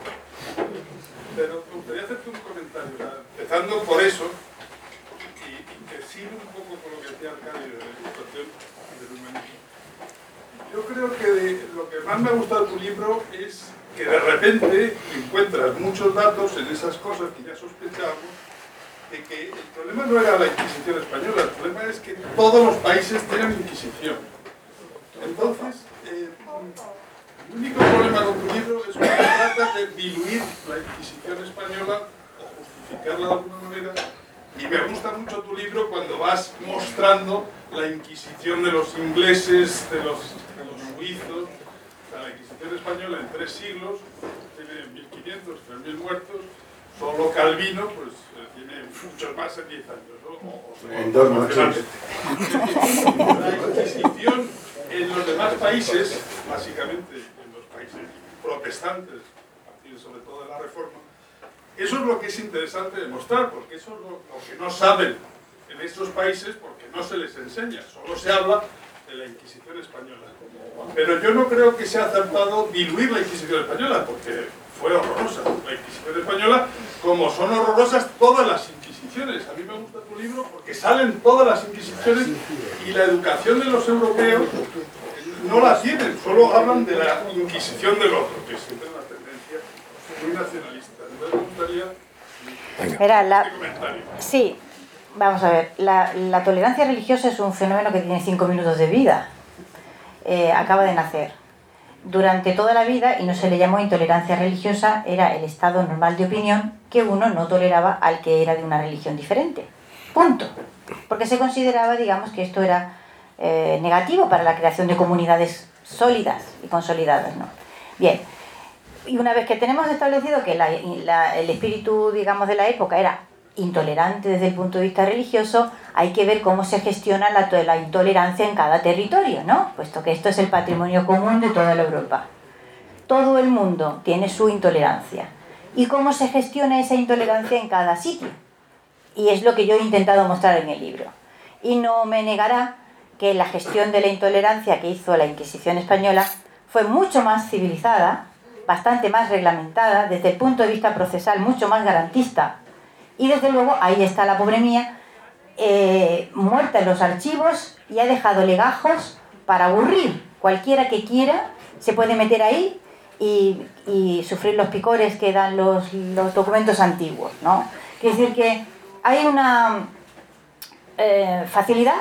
Pero me gustaría hacerte un comentario, sea, empezando por eso, y, y que sigue un poco con lo que decía Arcadio de la situación del humanismo. Yo creo que lo que más me ha gustado tu libro es que de repente encuentras muchos datos en esas cosas que ya sospechábamos, de que el problema no era la Inquisición española, el problema es que todos los países tienen Inquisición. Entonces, eh, el único problema con tu libro es que trata de diluir la Inquisición española o justificarla de alguna manera. Y me gusta mucho tu libro cuando vas mostrando la Inquisición de los ingleses, de los, de los suizos. La Inquisición española en tres siglos tiene 1500, 3000 muertos. Solo Calvino pues, eh, tiene muchos más en 10 años. ¿no? O- o- En dos noches. la Inquisición en los demás países, básicamente en los países protestantes, a partir sobre todo de la Reforma, eso es lo que es interesante demostrar, porque eso es lo, lo que no saben en estos países, porque no se les enseña, solo se habla de la Inquisición española. Pero yo no creo que sea acertado diluir la Inquisición española, porque fue horrorosa la Inquisición española, como son horrorosas todas las Inquisiciones. A mí me gusta tu libro porque salen todas las Inquisiciones y la educación de los europeos no la tienen, solo hablan de la Inquisición del otro, que siempre es una tendencia muy nacionalista. Entonces me gustaría este la, comentario. Sí, vamos a ver, la, tolerancia religiosa es un fenómeno que tiene cinco minutos de vida. Eh, acaba de nacer. Durante toda la vida, y no se le llamó intolerancia religiosa, era el estado normal de opinión que uno no toleraba al que era de una religión diferente. Punto. Porque se consideraba, digamos, que esto era eh, negativo para la creación de comunidades sólidas y consolidadas. ¿no? Bien, y una vez que tenemos establecido que el espíritu, digamos, de la época era intolerante desde el punto de vista religioso, hay que ver cómo se gestiona la, intolerancia en cada territorio, ¿no? Puesto que esto es el patrimonio común de toda la Europa. Todo el mundo tiene su intolerancia. ¿Y cómo se gestiona esa intolerancia en cada sitio? Y es lo que yo he intentado mostrar en el libro. Y no me negará que la gestión de la intolerancia que hizo la Inquisición española fue mucho más civilizada, bastante más reglamentada, desde el punto de vista procesal mucho más garantista. Y desde luego ahí está la pobre mía, eh, muerta en los archivos y ha dejado legajos para aburrir. Cualquiera que quiera se puede meter ahí y, sufrir los picores que dan los, los documentos antiguos. ¿no? Quiere decir que hay una eh, facilidad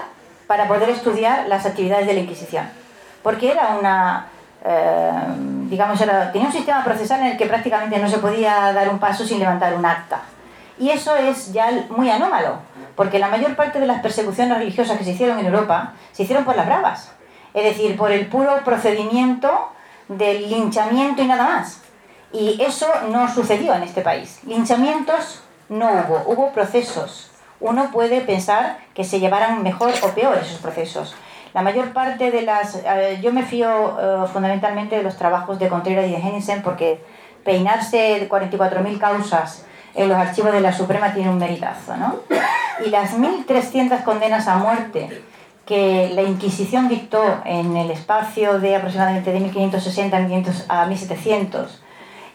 para poder estudiar las actividades de la Inquisición. Porque era una, eh, digamos, tenía un sistema procesal en el que prácticamente no se podía dar un paso sin levantar un acta. Y eso es ya muy anómalo, porque la mayor parte de las persecuciones religiosas que se hicieron en Europa se hicieron por las bravas, es decir, por el puro procedimiento del linchamiento y nada más. Y eso no sucedió en este país. Linchamientos no hubo, hubo procesos uno puede pensar que se llevaran mejor o peor esos procesos. La mayor parte de las... yo me fío eh, fundamentalmente de los trabajos de Contreras y de Hennisen porque peinarse 44.000 causas en los archivos de la Suprema tiene un meritazo, ¿no? Y las 1.300 condenas a muerte que la Inquisición dictó en el espacio de aproximadamente de 1560 a 1700,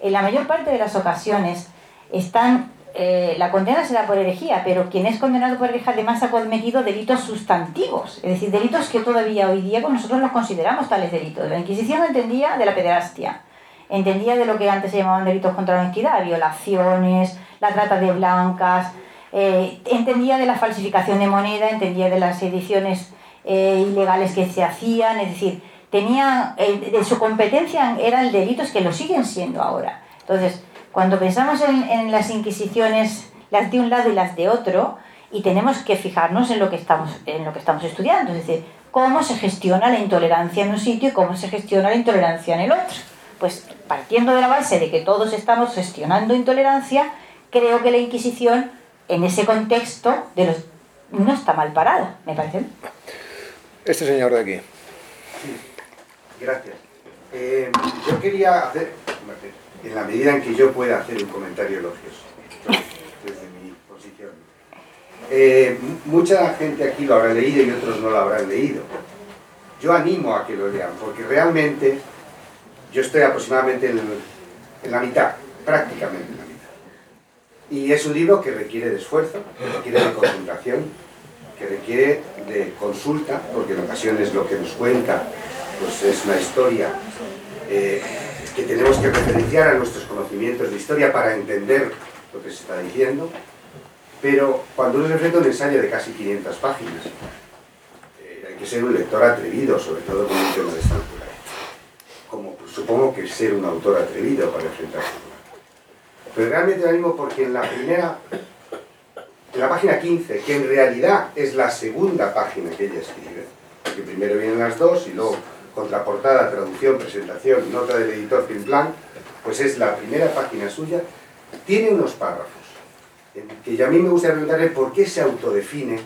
en la mayor parte de las ocasiones están eh, la condena será por herejía, pero quien es condenado por herejía además ha cometido delitos sustantivos, es decir, delitos que todavía hoy día nosotros los consideramos tales delitos. La Inquisición entendía de la pederastia, entendía de lo que antes se llamaban delitos contra la honestidad, violaciones, la trata de blancas, eh, entendía de la falsificación de moneda, entendía de las ediciones eh, ilegales que se hacían, es decir, tenía, de su competencia eran delitos que lo siguen siendo ahora. Entonces, cuando pensamos en, las inquisiciones, las de un lado y las de otro, y tenemos que fijarnos en lo que estamos, en lo que estamos estudiando, es decir, cómo se gestiona la intolerancia en un sitio y cómo se gestiona la intolerancia en el otro. Pues partiendo de la base de que todos estamos gestionando intolerancia, creo que la Inquisición en ese contexto de los, no está mal parada, me parece. Este señor de aquí. gracias. Eh, yo quería hacer, en la medida en que yo pueda hacer un comentario elogioso, desde mi posición. Eh, mucha gente aquí lo habrá leído y otros no lo habrán leído. Yo animo a que lo lean, porque realmente yo estoy aproximadamente en, en la mitad, prácticamente en la mitad. Y es un libro que requiere de esfuerzo, que requiere de concentración, que requiere de consulta, porque en ocasiones lo que nos cuenta pues es una historia eh, que tenemos que referenciar a nuestros conocimientos de historia para entender lo que se está diciendo, pero cuando uno se enfrenta a un ensayo de casi 500 páginas, eh, hay que ser un lector atrevido, sobre todo con un tema de esta. Como supongo que ser un autor atrevido para enfrentarse Pero realmente lo animo porque en la primera, en la página 15, que en realidad es la segunda página que ella escribe, porque primero vienen las dos y luego contraportada, traducción, presentación, nota del editor, fin plan, pues es la primera página suya, tiene unos párrafos, que a mí me gusta preguntarle por qué se autodefine,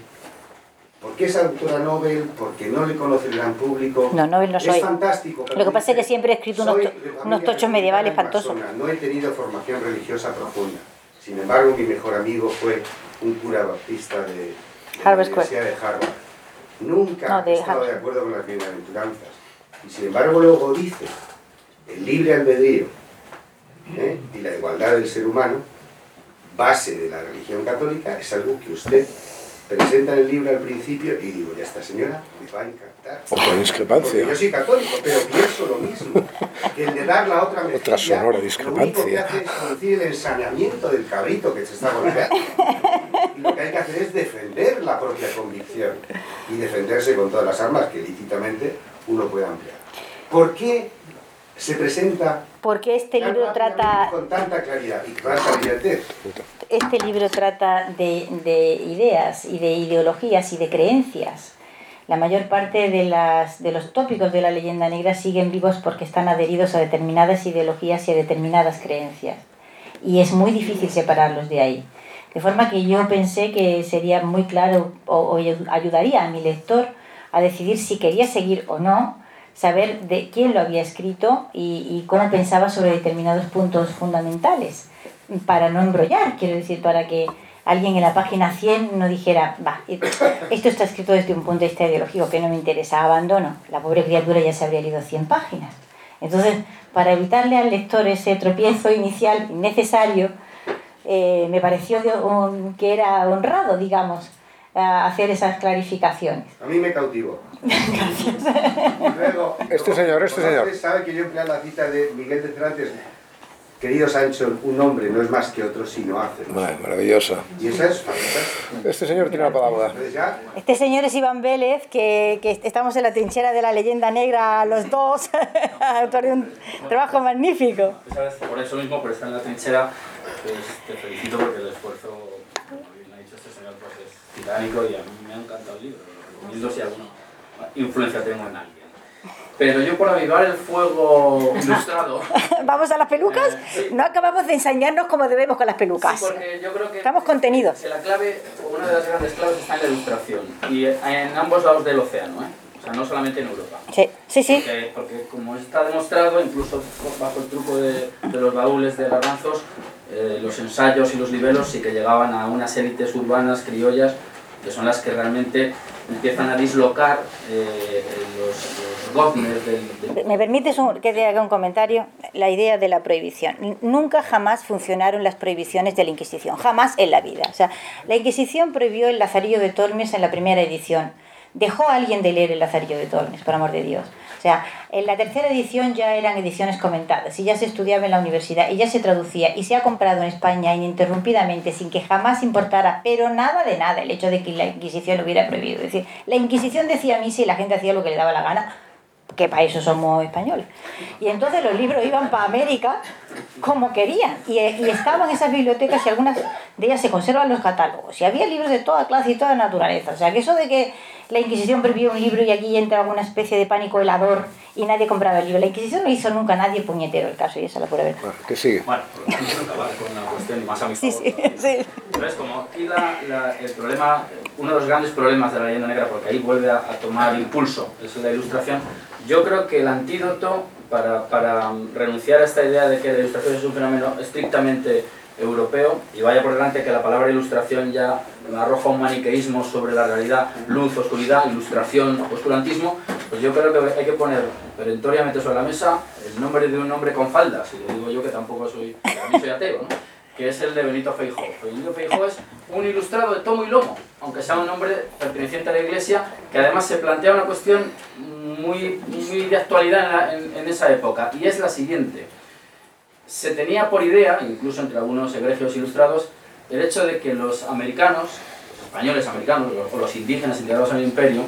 por qué es autora Nobel, porque no le conoce el gran público. No, Nobel no soy. Es fantástico. Lo que pasa es que siempre he escrito unos, unos tochos medievales espantosos. No he tenido formación religiosa profunda. Sin embargo, mi mejor amigo fue un cura baptista de, la Universidad de Harvard. Nunca he estado de acuerdo con las bienaventuranzas y sin embargo luego dice, el libre albedrío ¿eh? y la igualdad del ser humano, base de la religión católica, es algo que usted presenta en el libro al principio y digo, ya esta señora me va a encantar. Otra discrepancia. yo soy católico, pero pienso lo mismo. Que el de dar la otra mejilla, Otra sonora discrepancia. Lo único que hace es producir el ensañamiento del cabrito que se está golpeando. Y lo que hay que hacer es defender la propia convicción y defenderse con todas las armas que lícitamente uno puede ampliar. ¿Por qué se presenta Porque este libro trata con tanta claridad y tanta brillantez. este libro trata de, de ideas y de ideologías y de creencias. La mayor parte de, las, de los tópicos de la leyenda negra siguen vivos porque están adheridos a determinadas ideologías y a determinadas creencias. Y es muy difícil separarlos de ahí. De forma que yo pensé que sería muy claro o, o ayudaría a mi lector a decidir si quería seguir o no, saber de quién lo había escrito y, y cómo pensaba sobre determinados puntos fundamentales para no embrollar, quiero decir, para que alguien en la página 100 no dijera, va, esto está escrito desde un punto de vista ideológico que no me interesa, abandono. La pobre criatura ya se habría leído 100 páginas. Entonces, para evitarle al lector ese tropiezo inicial innecesario, eh, me pareció que era honrado, digamos, hacer esas clarificaciones. A mí me cautivó. Luego, Este señor, este señor. Usted sabe que yo empleo la cita de Miguel de Cervantes. Querido Sancho, un hombre no es más que otro si no hace. Ay, maravillosa. Y eso es fantástico. Este señor tiene la palabra. Este señor es Iván Vélez, que, que estamos en la trinchera de la leyenda negra los dos, autor de un trabajo magnífico. ¿Sabes? Por eso mismo, por estar en la trinchera, pues te felicito porque el esfuerzo, como bien ha dicho este señor, pues es titánico y a mí me ha encantado el libro. Lo recomiendo si alguna influencia tengo en alguien. Pero yo por avivar el fuego ilustrado... Vamos a las pelucas. Eh, sí. No acabamos de ensañarnos como debemos con las pelucas. Sí, porque yo creo que Estamos contenidos. la clave, una de las grandes claves está en la ilustración. Y en ambos lados del océano, ¿eh? O sea, no solamente en Europa. Sí, sí, sí. Porque, porque como está demostrado, incluso bajo el truco de, de los baúles de garbanzos, eh, los ensayos y los libelos sí que llegaban a unas élites urbanas criollas que son las que realmente empiezan a dislocar eh, los, los goznes del, del- ¿Me permites un- que te haga un comentario? La idea de la prohibición. Nunca jamás funcionaron las prohibiciones de la Inquisición, jamás en la vida. O sea, la Inquisición prohibió el Lazarillo de Tormes en la primera edición. Dejó a alguien de leer el Lazarillo de Tormes, por amor de Dios. O sea, en la tercera edición ya eran ediciones comentadas y ya se estudiaba en la universidad y ya se traducía y se ha comprado en España ininterrumpidamente sin que jamás importara, pero nada de nada, el hecho de que la Inquisición lo hubiera prohibido. Es decir, la Inquisición decía misa y la gente hacía lo que le daba la gana, que para eso somos españoles. Y entonces los libros iban para América como querían. Y, y estaban esas bibliotecas y algunas de ellas se conservan los catálogos. Y había libros de toda clase y toda naturaleza. O sea, que eso de que la Inquisición prohibió un libro y aquí entra alguna especie de pánico helador y nadie compraba el libro. La Inquisición no hizo nunca a nadie puñetero el caso y esa la puede ver. Bueno, ¿Qué sigue? Bueno, acabar con una cuestión más a mi Sí, favor sí, sí. Entonces, como aquí la- la- el problema, uno de los grandes problemas de la leyenda negra, porque ahí vuelve a, a tomar impulso, es la ilustración, yo creo que el antídoto para, para mm, renunciar a esta idea de que la ilustración es un fenómeno estrictamente europeo, y vaya por delante que la palabra ilustración ya arroja un maniqueísmo sobre la realidad, luz, oscuridad, ilustración, oscurantismo, pues yo creo que hay que poner perentoriamente sobre la mesa el nombre de un hombre con faldas, y le digo yo que tampoco soy, soy ateo, que es el de Benito Feijó. Benito Feijó es un ilustrado de tomo y lomo, aunque sea un hombre perteneciente a la Iglesia, que además se plantea una cuestión muy, muy de actualidad en, la- en- en esa época, y es la siguiente. Se tenía por idea, incluso entre algunos egregios ilustrados, el hecho de que los americanos, los españoles americanos, o los indígenas integrados en el imperio,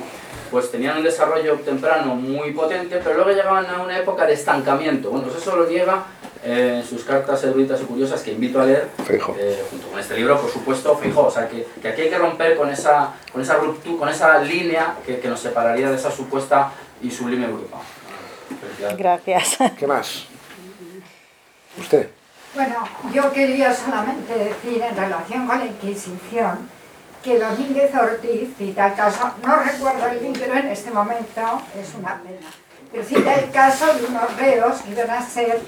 pues tenían un desarrollo temprano muy potente, pero luego llegaban a una época de estancamiento. Bueno, pues eso lo niega eh, en sus cartas eruditas y curiosas que invito a leer, eh, junto con este libro, por supuesto, Feijóo. O sea, que, que aquí hay que romper con esa, con esa ruptura, con esa línea que, que nos separaría de esa supuesta y sublime Europa. Gracias. ¿Qué más? ¿Usted? Bueno, yo quería solamente decir en relación con la Inquisición que Domínguez Ortiz cita el caso, no recuerdo el libro en este momento, es una pena, pero cita el caso de unos reos que iban a ser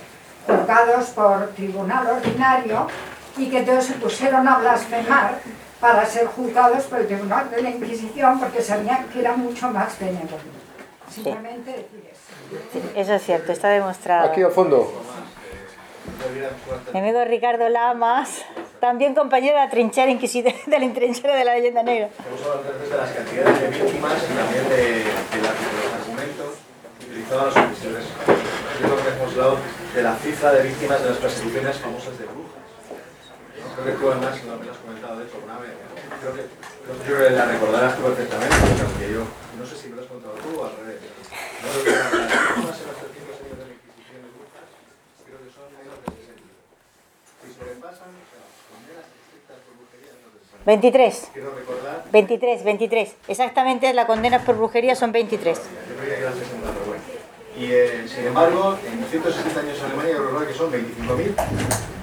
juzgados por tribunal ordinario y que entonces se pusieron a blasfemar para ser juzgados por el tribunal de la Inquisición porque sabían que era mucho más benévolo. Simplemente decir eso. Eso es cierto, está demostrado. Aquí al fondo. Mi amigo Ricardo Lamas, también compañero de la trinchera de la trinchera de la leyenda negra. Hemos hablado antes de las cantidades de víctimas y también de, de la- de los argumentos utilizados en los. Yo creo que hemos hablado de la cifra de víctimas de las persecuciones famosas de brujas. Creo que tú además lo me lo has comentado de hecho alguna vez. Creo que, creo que la recordarás tú perfectamente, porque yo no sé si me lo has contado tú o al revés. No creo que las víctimas en los 300 años de la Inquisición de 23. Quiero recordar 23, 23. Exactamente, las condenas por brujería son 23. Yo creía que eran 60, pero bueno. Y eh, sin embargo, en 160 años en Alemania, yo creo que son 25.000.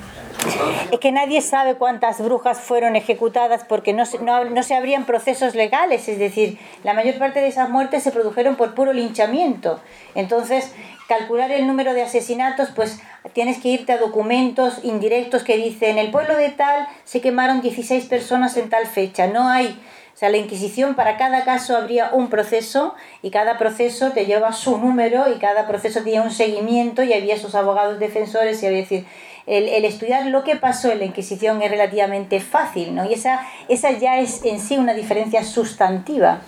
Es que nadie sabe cuántas brujas fueron ejecutadas porque no se, no, se abrían procesos legales, es decir, la mayor parte de esas muertes se produjeron por puro linchamiento. Entonces, calcular el número de asesinatos, pues tienes que irte a documentos indirectos que dicen, en el pueblo de tal se quemaron 16 personas en tal fecha. No hay, o sea, la Inquisición para cada caso habría un proceso y cada proceso te lleva su número y cada proceso tenía un seguimiento y había sus abogados defensores y había decir, el, el, estudiar lo que pasó en la Inquisición es relativamente fácil, ¿no? Y esa, esa ya es en sí una diferencia sustantiva.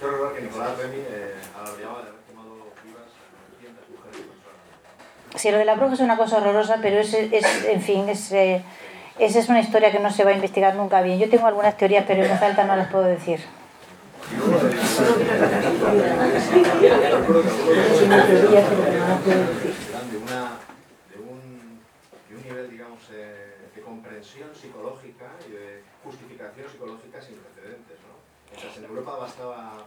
Yo recuerdo que Nicolás Remy eh, alardeaba de haber quemado vivas a 900 mujeres personas. Sí, lo de la bruja es una cosa horrorosa, pero es, es en fin, es, eh, esa es una historia que no se va a investigar nunca bien. Yo tengo algunas teorías, pero en voz alta no las puedo decir. Y luego de- recuerdo que eran de una de un, de un nivel digamos eh, de comprensión psicológica y de justificación psicológica sin precedentes ¿no? mientras en Europa bastaba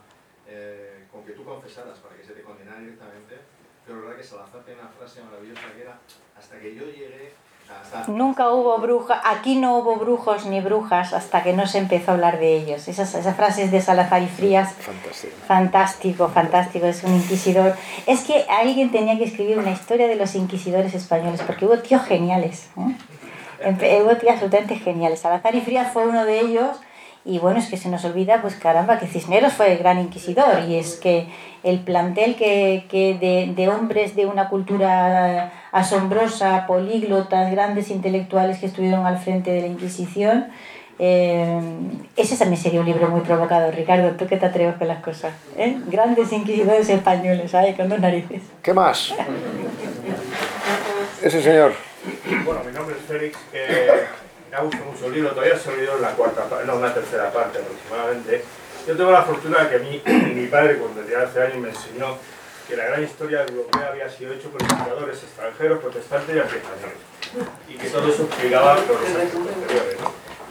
eh, con que tú confesaras para que se te condenara directamente pero la verdad que Salazar tenía una frase maravillosa que era hasta que yo llegué hasta, Nunca hubo bruja, aquí no hubo brujos ni brujas hasta que no se empezó a hablar de ellos. Esas, esas frases de Salazar y Frías Fantástico. Fantástico, fantástico, es un inquisidor. Es que alguien tenía que escribir una historia de los inquisidores españoles, porque hubo tíos geniales. ¿eh? Hubo tíos absolutamente geniales. Salazar y Frías fue uno de ellos, y bueno, es que se nos olvida, pues caramba, que Cisneros fue el gran inquisidor, y es que el plantel que, que de, de hombres de una cultura asombrosa, políglotas, grandes intelectuales que estuvieron al frente de la Inquisición, eh, ese también sería un libro muy provocador, Ricardo. ¿Tú qué te atreves con las cosas? ¿Eh? Grandes inquisidores españoles, ¿sabes? Con dos narices. ¿Qué más? Ese señor. Bueno, mi nombre es Félix. eh, me ha gustado mucho el libro, todavía se olvidó en la cuarta no, una tercera parte aproximadamente. Yo tengo la fortuna de que mi, mi padre, cuando tenía 11 años, me enseñó que la gran historia europea había sido hecha por investigadores extranjeros, protestantes y antiespañoles. Y que todo eso explicaba los años posteriores.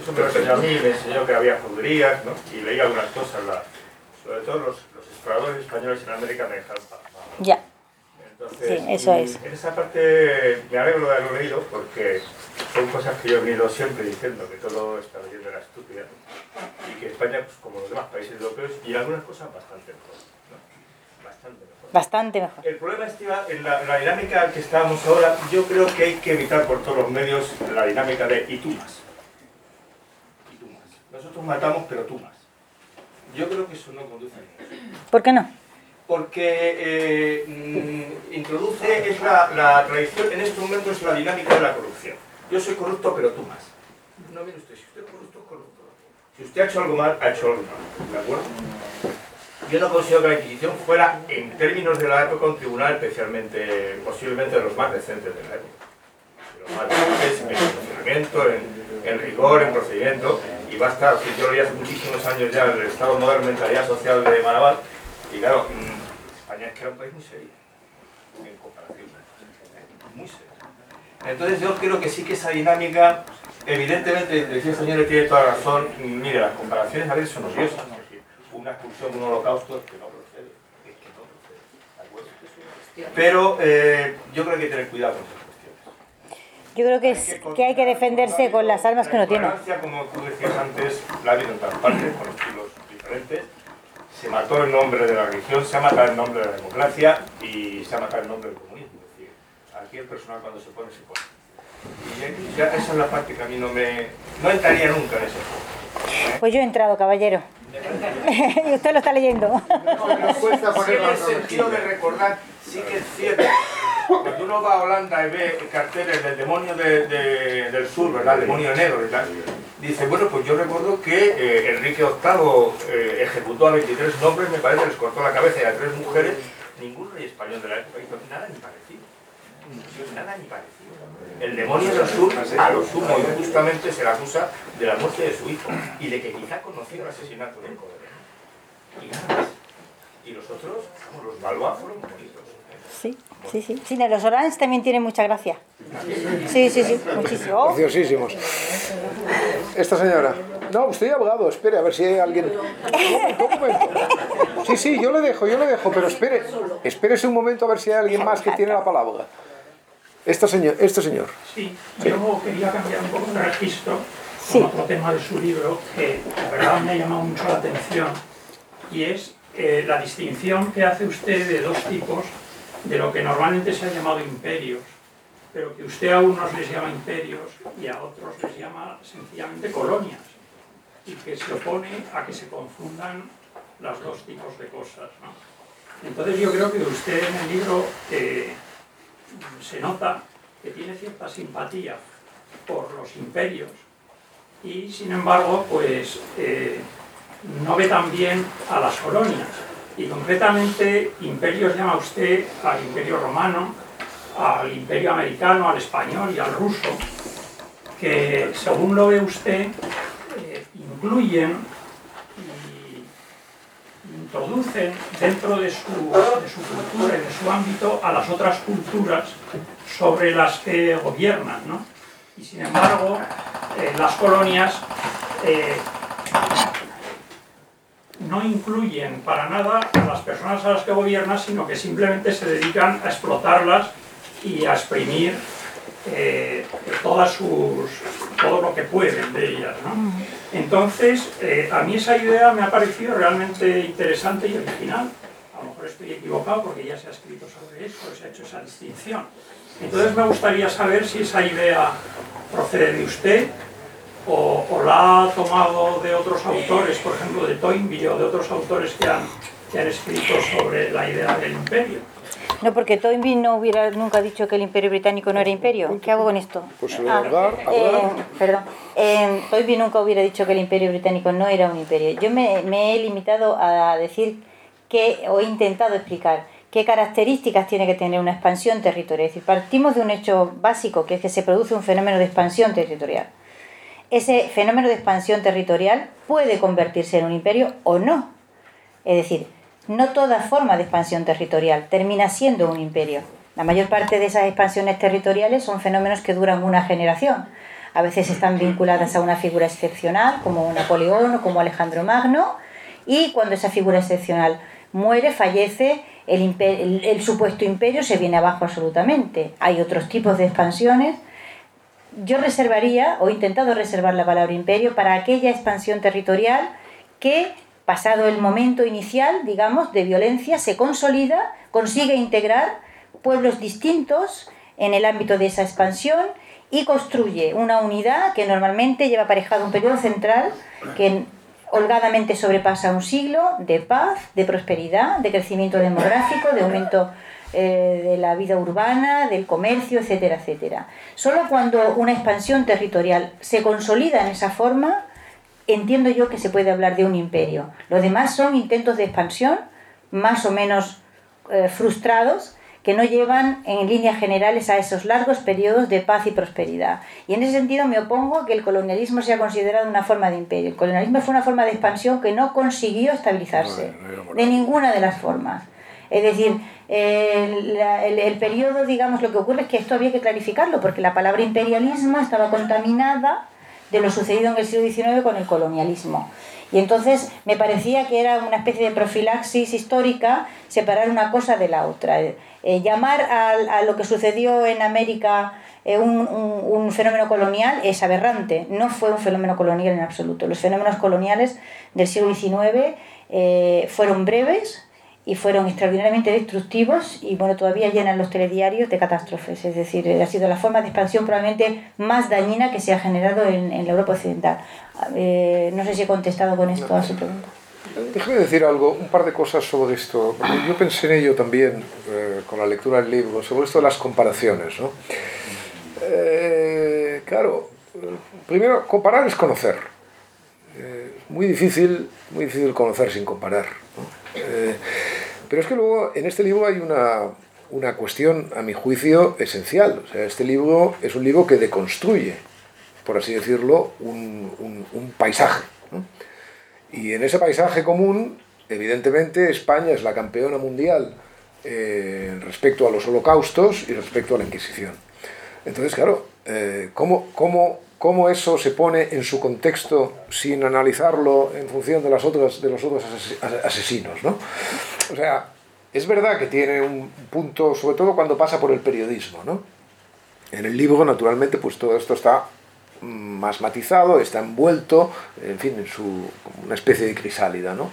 Eso me lo enseñó a mí, me enseñó que había judrías, ¿no? y leí algunas cosas, la- sobre todo los, los exploradores españoles en América me dejaron Ya. Entonces, Sí, eso y es. En esa parte me alegro de haberlo leído porque son cosas que yo he venido siempre diciendo, que todo esta leyenda era estúpida y que España, pues, como los demás países europeos, y algunas cosas bastante mejor. ¿no? Bastante mejor. Bastante mejor. El problema está en la, en la dinámica que estábamos ahora. Yo creo que hay que evitar por todos los medios la dinámica de y tú más. Y tú más. Nosotros matamos, pero tú más. Yo creo que eso no conduce a ningún ¿Por qué no? Porque eh, mm, introduce, es la, la tradición, en este momento es la dinámica de la corrupción. Yo soy corrupto, pero tú más. No, mire usted, si usted es corrupto, es corrupto. Si usted ha hecho algo mal, ha hecho algo mal. ¿De acuerdo? Yo no considero que la Inquisición fuera, en términos de la época, un tribunal especialmente, posiblemente de los más decentes de la época. De los más decentes en funcionamiento, en, en rigor, en procedimiento. Y va a estar, si yo leí hace muchísimos años ya el Estado Moderno Mentalidad Social de Maraval, y claro, mm, España es que era un país muy serio, en comparación. Muy serio. Entonces yo creo que sí que esa dinámica, evidentemente, decía el señor tiene toda la razón, mire, las comparaciones a veces son odiosas. Una expulsión, un holocausto, es que no procede. Es que no procede. Pero eh, yo creo que hay que tener cuidado con esas cuestiones. Yo creo que, es, que hay que defenderse con las armas que uno tiene. Como tú decías antes, la ha habido en todas partes, con estilos diferentes. Se mató en nombre de la religión, se ha matado en nombre de la democracia y se ha matado en nombre del comunismo. Es decir, aquí el personal cuando se pone, se pone. Y ya esa es la parte que a mí no me... No entraría nunca en ese juego. Pues yo he entrado, caballero. y usted lo está leyendo. Nos cuesta Sí, en el sentido de recordar, sí que es cierto. Cuando uno va a Holanda y ve carteles del demonio de- de- del sur, ¿verdad? El demonio negro y tal, dice, bueno, pues yo recuerdo que eh, Enrique VIII eh, ejecutó a 23 hombres, me parece, les cortó la cabeza y a tres mujeres. Ningún rey español de la época hizo nada ni parecido. Nada ni parecido. El demonio del sur, a lo sumo, injustamente se le acusa de la muerte de su hijo y de que quizá conoció el asesinato del poder. Y nada más. Y los otros, vamos, los Valois fueron bonitos. Sí, sí, sí. Sí, los Orange también tienen mucha gracia. Sí, sí, sí, muchísimo. Preciosísimos. Esta señora. No, usted ha hablado, espere, a ver si hay alguien... Un momento. Sí, sí, yo le dejo, yo le dejo, pero espere, espérese un momento a ver si hay alguien más que tiene la palabra. Este señor, este señor. Sí, yo quería cambiar un poco de registro con otro tema de su libro que la verdad me ha llamado mucho la atención y es eh, la distinción que hace usted de dos tipos de lo que normalmente se ha llamado imperios, pero que usted a unos les llama imperios y a otros les llama sencillamente colonias y que se opone a que se confundan los dos tipos de cosas. ¿no? Entonces yo creo que usted en el libro eh, se nota que tiene cierta simpatía por los imperios y sin embargo pues eh, no ve tan bien a las colonias. Y concretamente imperios llama usted al imperio romano, al imperio americano, al español y al ruso que según lo ve usted eh, incluyen introducen dentro de su, cultura y de su ámbito a las otras culturas sobre las que gobiernan, ¿no? Y sin embargo, eh, las colonias eh, no incluyen para nada a las personas a las que gobiernan, sino que simplemente se dedican a explotarlas y a exprimir eh, todas sus, todo lo que pueden de ellas. ¿no? Entonces, eh, a mí esa idea me ha parecido realmente interesante y original. A lo mejor estoy equivocado porque ya se ha escrito sobre eso, se ha hecho esa distinción. Entonces me gustaría saber si esa idea procede de usted o, o la ha tomado de otros autores, por ejemplo de Toynbee o de otros autores que han, que han escrito sobre la idea del imperio. No, porque Toynbee no hubiera nunca dicho que el imperio británico no era imperio. ¿Qué hago con esto? Pues Ah, hablar, eh, hablar. perdón. Eh, Toynbee nunca hubiera dicho que el imperio británico no era un imperio. Yo me, me he limitado a decir que, o he intentado explicar qué características tiene que tener una expansión territorial. Es decir, partimos de un hecho básico, que es que se produce un fenómeno de expansión territorial. Ese fenómeno de expansión territorial puede convertirse en un imperio o no. Es decir, no toda forma de expansión territorial termina siendo un imperio. La mayor parte de esas expansiones territoriales son fenómenos que duran una generación. A veces están vinculadas a una figura excepcional, como Napoleón o como Alejandro Magno, y cuando esa figura excepcional muere, fallece, el, supuesto imperio se viene abajo absolutamente. Hay otros tipos de expansiones. Yo reservaría, o he intentado reservar la palabra imperio, para aquella expansión territorial que, pasado el momento inicial, digamos, de violencia, se consolida, consigue integrar pueblos distintos en el ámbito de esa expansión y construye una unidad que normalmente lleva aparejado un periodo central que holgadamente sobrepasa un siglo de paz, de prosperidad, de crecimiento demográfico, de aumento eh, de la vida urbana, del comercio, etcétera, etcétera. Solo cuando una expansión territorial se consolida en esa forma, entiendo yo que se puede hablar de un imperio. Lo demás son intentos de expansión más o menos eh, frustrados que no llevan en líneas generales a esos largos periodos de paz y prosperidad. Y en ese sentido me opongo a que el colonialismo sea considerado una forma de imperio. El colonialismo fue una forma de expansión que no consiguió estabilizarse de ninguna de las formas. Es decir, el- el periodo, digamos, lo que ocurre es que esto había que clarificarlo, porque la palabra imperialismo estaba contaminada de lo sucedido en el siglo XIX con el colonialismo. Y entonces me parecía que era una especie de profilaxis histórica separar una cosa de la otra. Eh, eh, llamar al- a, lo que sucedió en América eh, un, un- fenómeno colonial es aberrante. No fue un fenómeno colonial en absoluto. Los fenómenos coloniales del siglo XIX fueron breves y fueron extraordinariamente destructivos y bueno, todavía llenan los telediarios de catástrofes. Es decir, eh, ha sido la forma de expansión probablemente más dañina que se ha generado en, en la Europa Occidental. Eh, no sé si he contestado con esto a su pregunta. Déjeme decir algo, un par de cosas sobre esto. Yo pensé en ello también eh, con la lectura del libro, sobre esto de las comparaciones. ¿no? Eh, claro, eh, primero, comparar es conocer. Eh, muy difícil, muy difícil conocer sin comparar. Eh, pero es que luego en este libro hay una, una cuestión, a mi juicio, esencial. O sea, este libro es un libro que deconstruye, por así decirlo, un, un- un paisaje. ¿no? Y en ese paisaje común, evidentemente, España es la campeona mundial eh, respecto a los holocaustos y respecto a la Inquisición. Entonces, claro, eh, ¿cómo, cómo cómo eso se pone en su contexto sin analizarlo en función de, las otras, de los otros asesinos. ¿no? O sea, es verdad que tiene un punto, sobre todo cuando pasa por el periodismo. ¿no? En el libro, naturalmente, pues todo esto está más matizado, está envuelto, en fin, en su, una especie de crisálida, ¿no?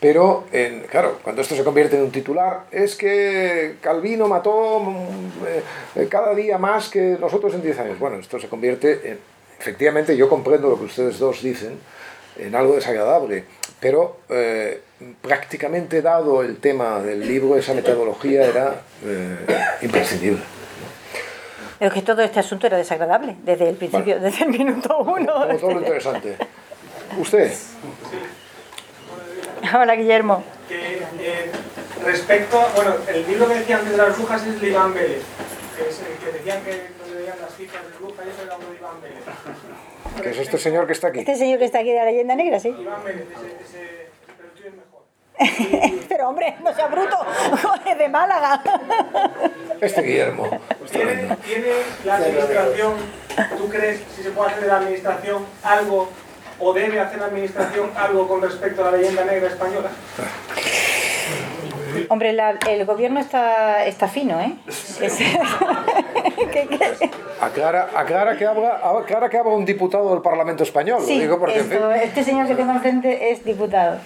Pero, en, claro, cuando esto se convierte en un titular, es que Calvino mató mm, eh, cada día más que nosotros en 10 años. Bueno, esto se convierte en, efectivamente, yo comprendo lo que ustedes dos dicen, en algo desagradable, pero eh, prácticamente dado el tema del libro, esa metodología era eh, imprescindible. Es que todo este asunto era desagradable desde el principio, desde el minuto uno. Como todo lo interesante. ¿Usted? Hola, Guillermo. Que, eh, respecto, bueno, el libro que decía antes de las brujas es de Iván Vélez, que, es el que decían que donde veían las cifras de brujas y eso era uno de Iván Vélez. ¿Qué es este señor que está aquí? Este señor que está aquí de la leyenda negra, sí. Pero el tuyo es mejor. Pero hombre, no sea bruto, es de Málaga. Este Guillermo. ¿Tiene, ¿Tiene la administración, tú crees, si se puede hacer de la administración algo, o debe hacer la administración algo con respecto a la leyenda negra española? Hombre, la- el gobierno está, está fino, ¿eh? Es- ¿Qué- qué? Aclara, aclara, que habla, aclara que habla un diputado del Parlamento Español. Sí, digo porque, en fin, esto- este señor que tengo enfrente es diputado.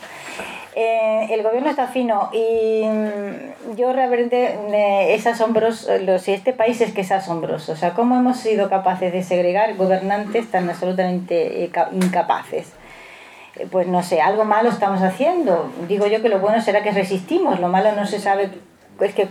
Eh, el gobierno está fino y mm, yo realmente eh, es asombroso, lo- si este país es que es asombroso, o sea, cómo hemos sido capaces de segregar gobernantes tan absolutamente eh, ca- incapaces. Pues no sé, algo malo estamos haciendo. Digo yo que lo bueno será que resistimos, lo malo no se sabe, es que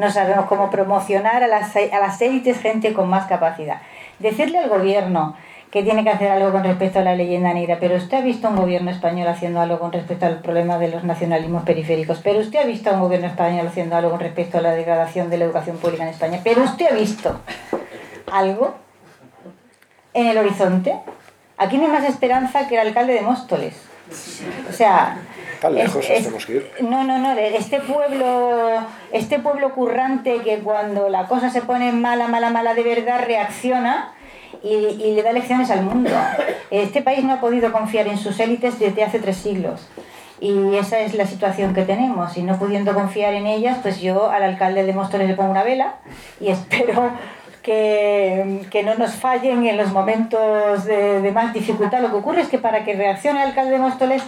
no sabemos cómo promocionar a las, a las élites gente con más capacidad. Decirle al gobierno que tiene que hacer algo con respecto a la leyenda negra, pero usted ha visto un gobierno español haciendo algo con respecto al problema de los nacionalismos periféricos, pero usted ha visto un gobierno español haciendo algo con respecto a la degradación de la educación pública en España, pero usted ha visto algo en el horizonte. Aquí no hay más esperanza que el alcalde de Móstoles. O sea, tan es- lejos es- tenemos que ir. no, no, no, este pueblo, este pueblo currante que cuando la cosa se pone mala, mala, mala de verdad reacciona y, y le da lecciones al mundo. Este país no ha podido confiar en sus élites desde hace tres siglos. Y esa es la situación que tenemos. Y no pudiendo confiar en ellas, pues yo al alcalde de Móstoles le pongo una vela y espero que, que no nos fallen en los momentos de, de más dificultad. Lo que ocurre es que para que reaccione el alcalde de Móstoles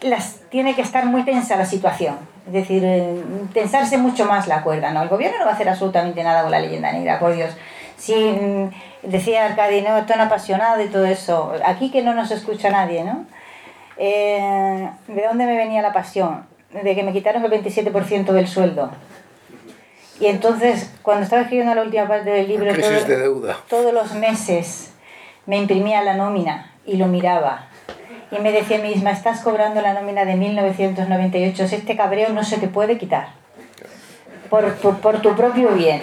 las, tiene que estar muy tensa la situación. Es decir, eh, tensarse mucho más la cuerda. ¿no? El gobierno no va a hacer absolutamente nada con la leyenda negra, por Dios. Si mm, decía Arcadi, no, estoy apasionado y todo eso. Aquí que no nos escucha nadie, ¿no? Eh, ¿De dónde me venía la pasión? De que me quitaron el 27% del sueldo. Y entonces, cuando estaba escribiendo la última parte del libro, todo- de deuda. todos los meses me imprimía la nómina y lo miraba. Y me decía a mí misma, estás cobrando la nómina de 1998, este cabreo no se te puede quitar. Por, por, por tu propio bien.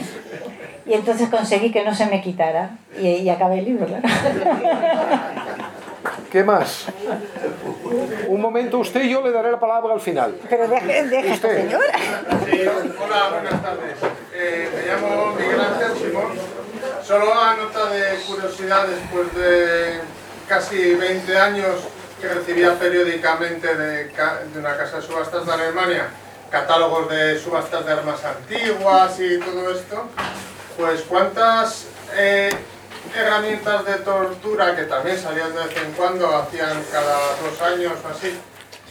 Y entonces conseguí que no se me quitara. Y, y acabé el libro, claro. ¿Qué más? Un momento, usted y yo le daré la palabra al final. Pero deje, deje Usted. señora. Sí, hola, buenas tardes. Eh, me llamo Miguel Ángel Simón. Solo a nota de curiosidad, después de casi 20 años que recibía periódicamente de, ca- de una casa de subastas de Alemania catálogos de subastas de armas antiguas y todo esto, pues cuántas eh, herramientas de tortura que también salían de vez en cuando, hacían cada dos años o así,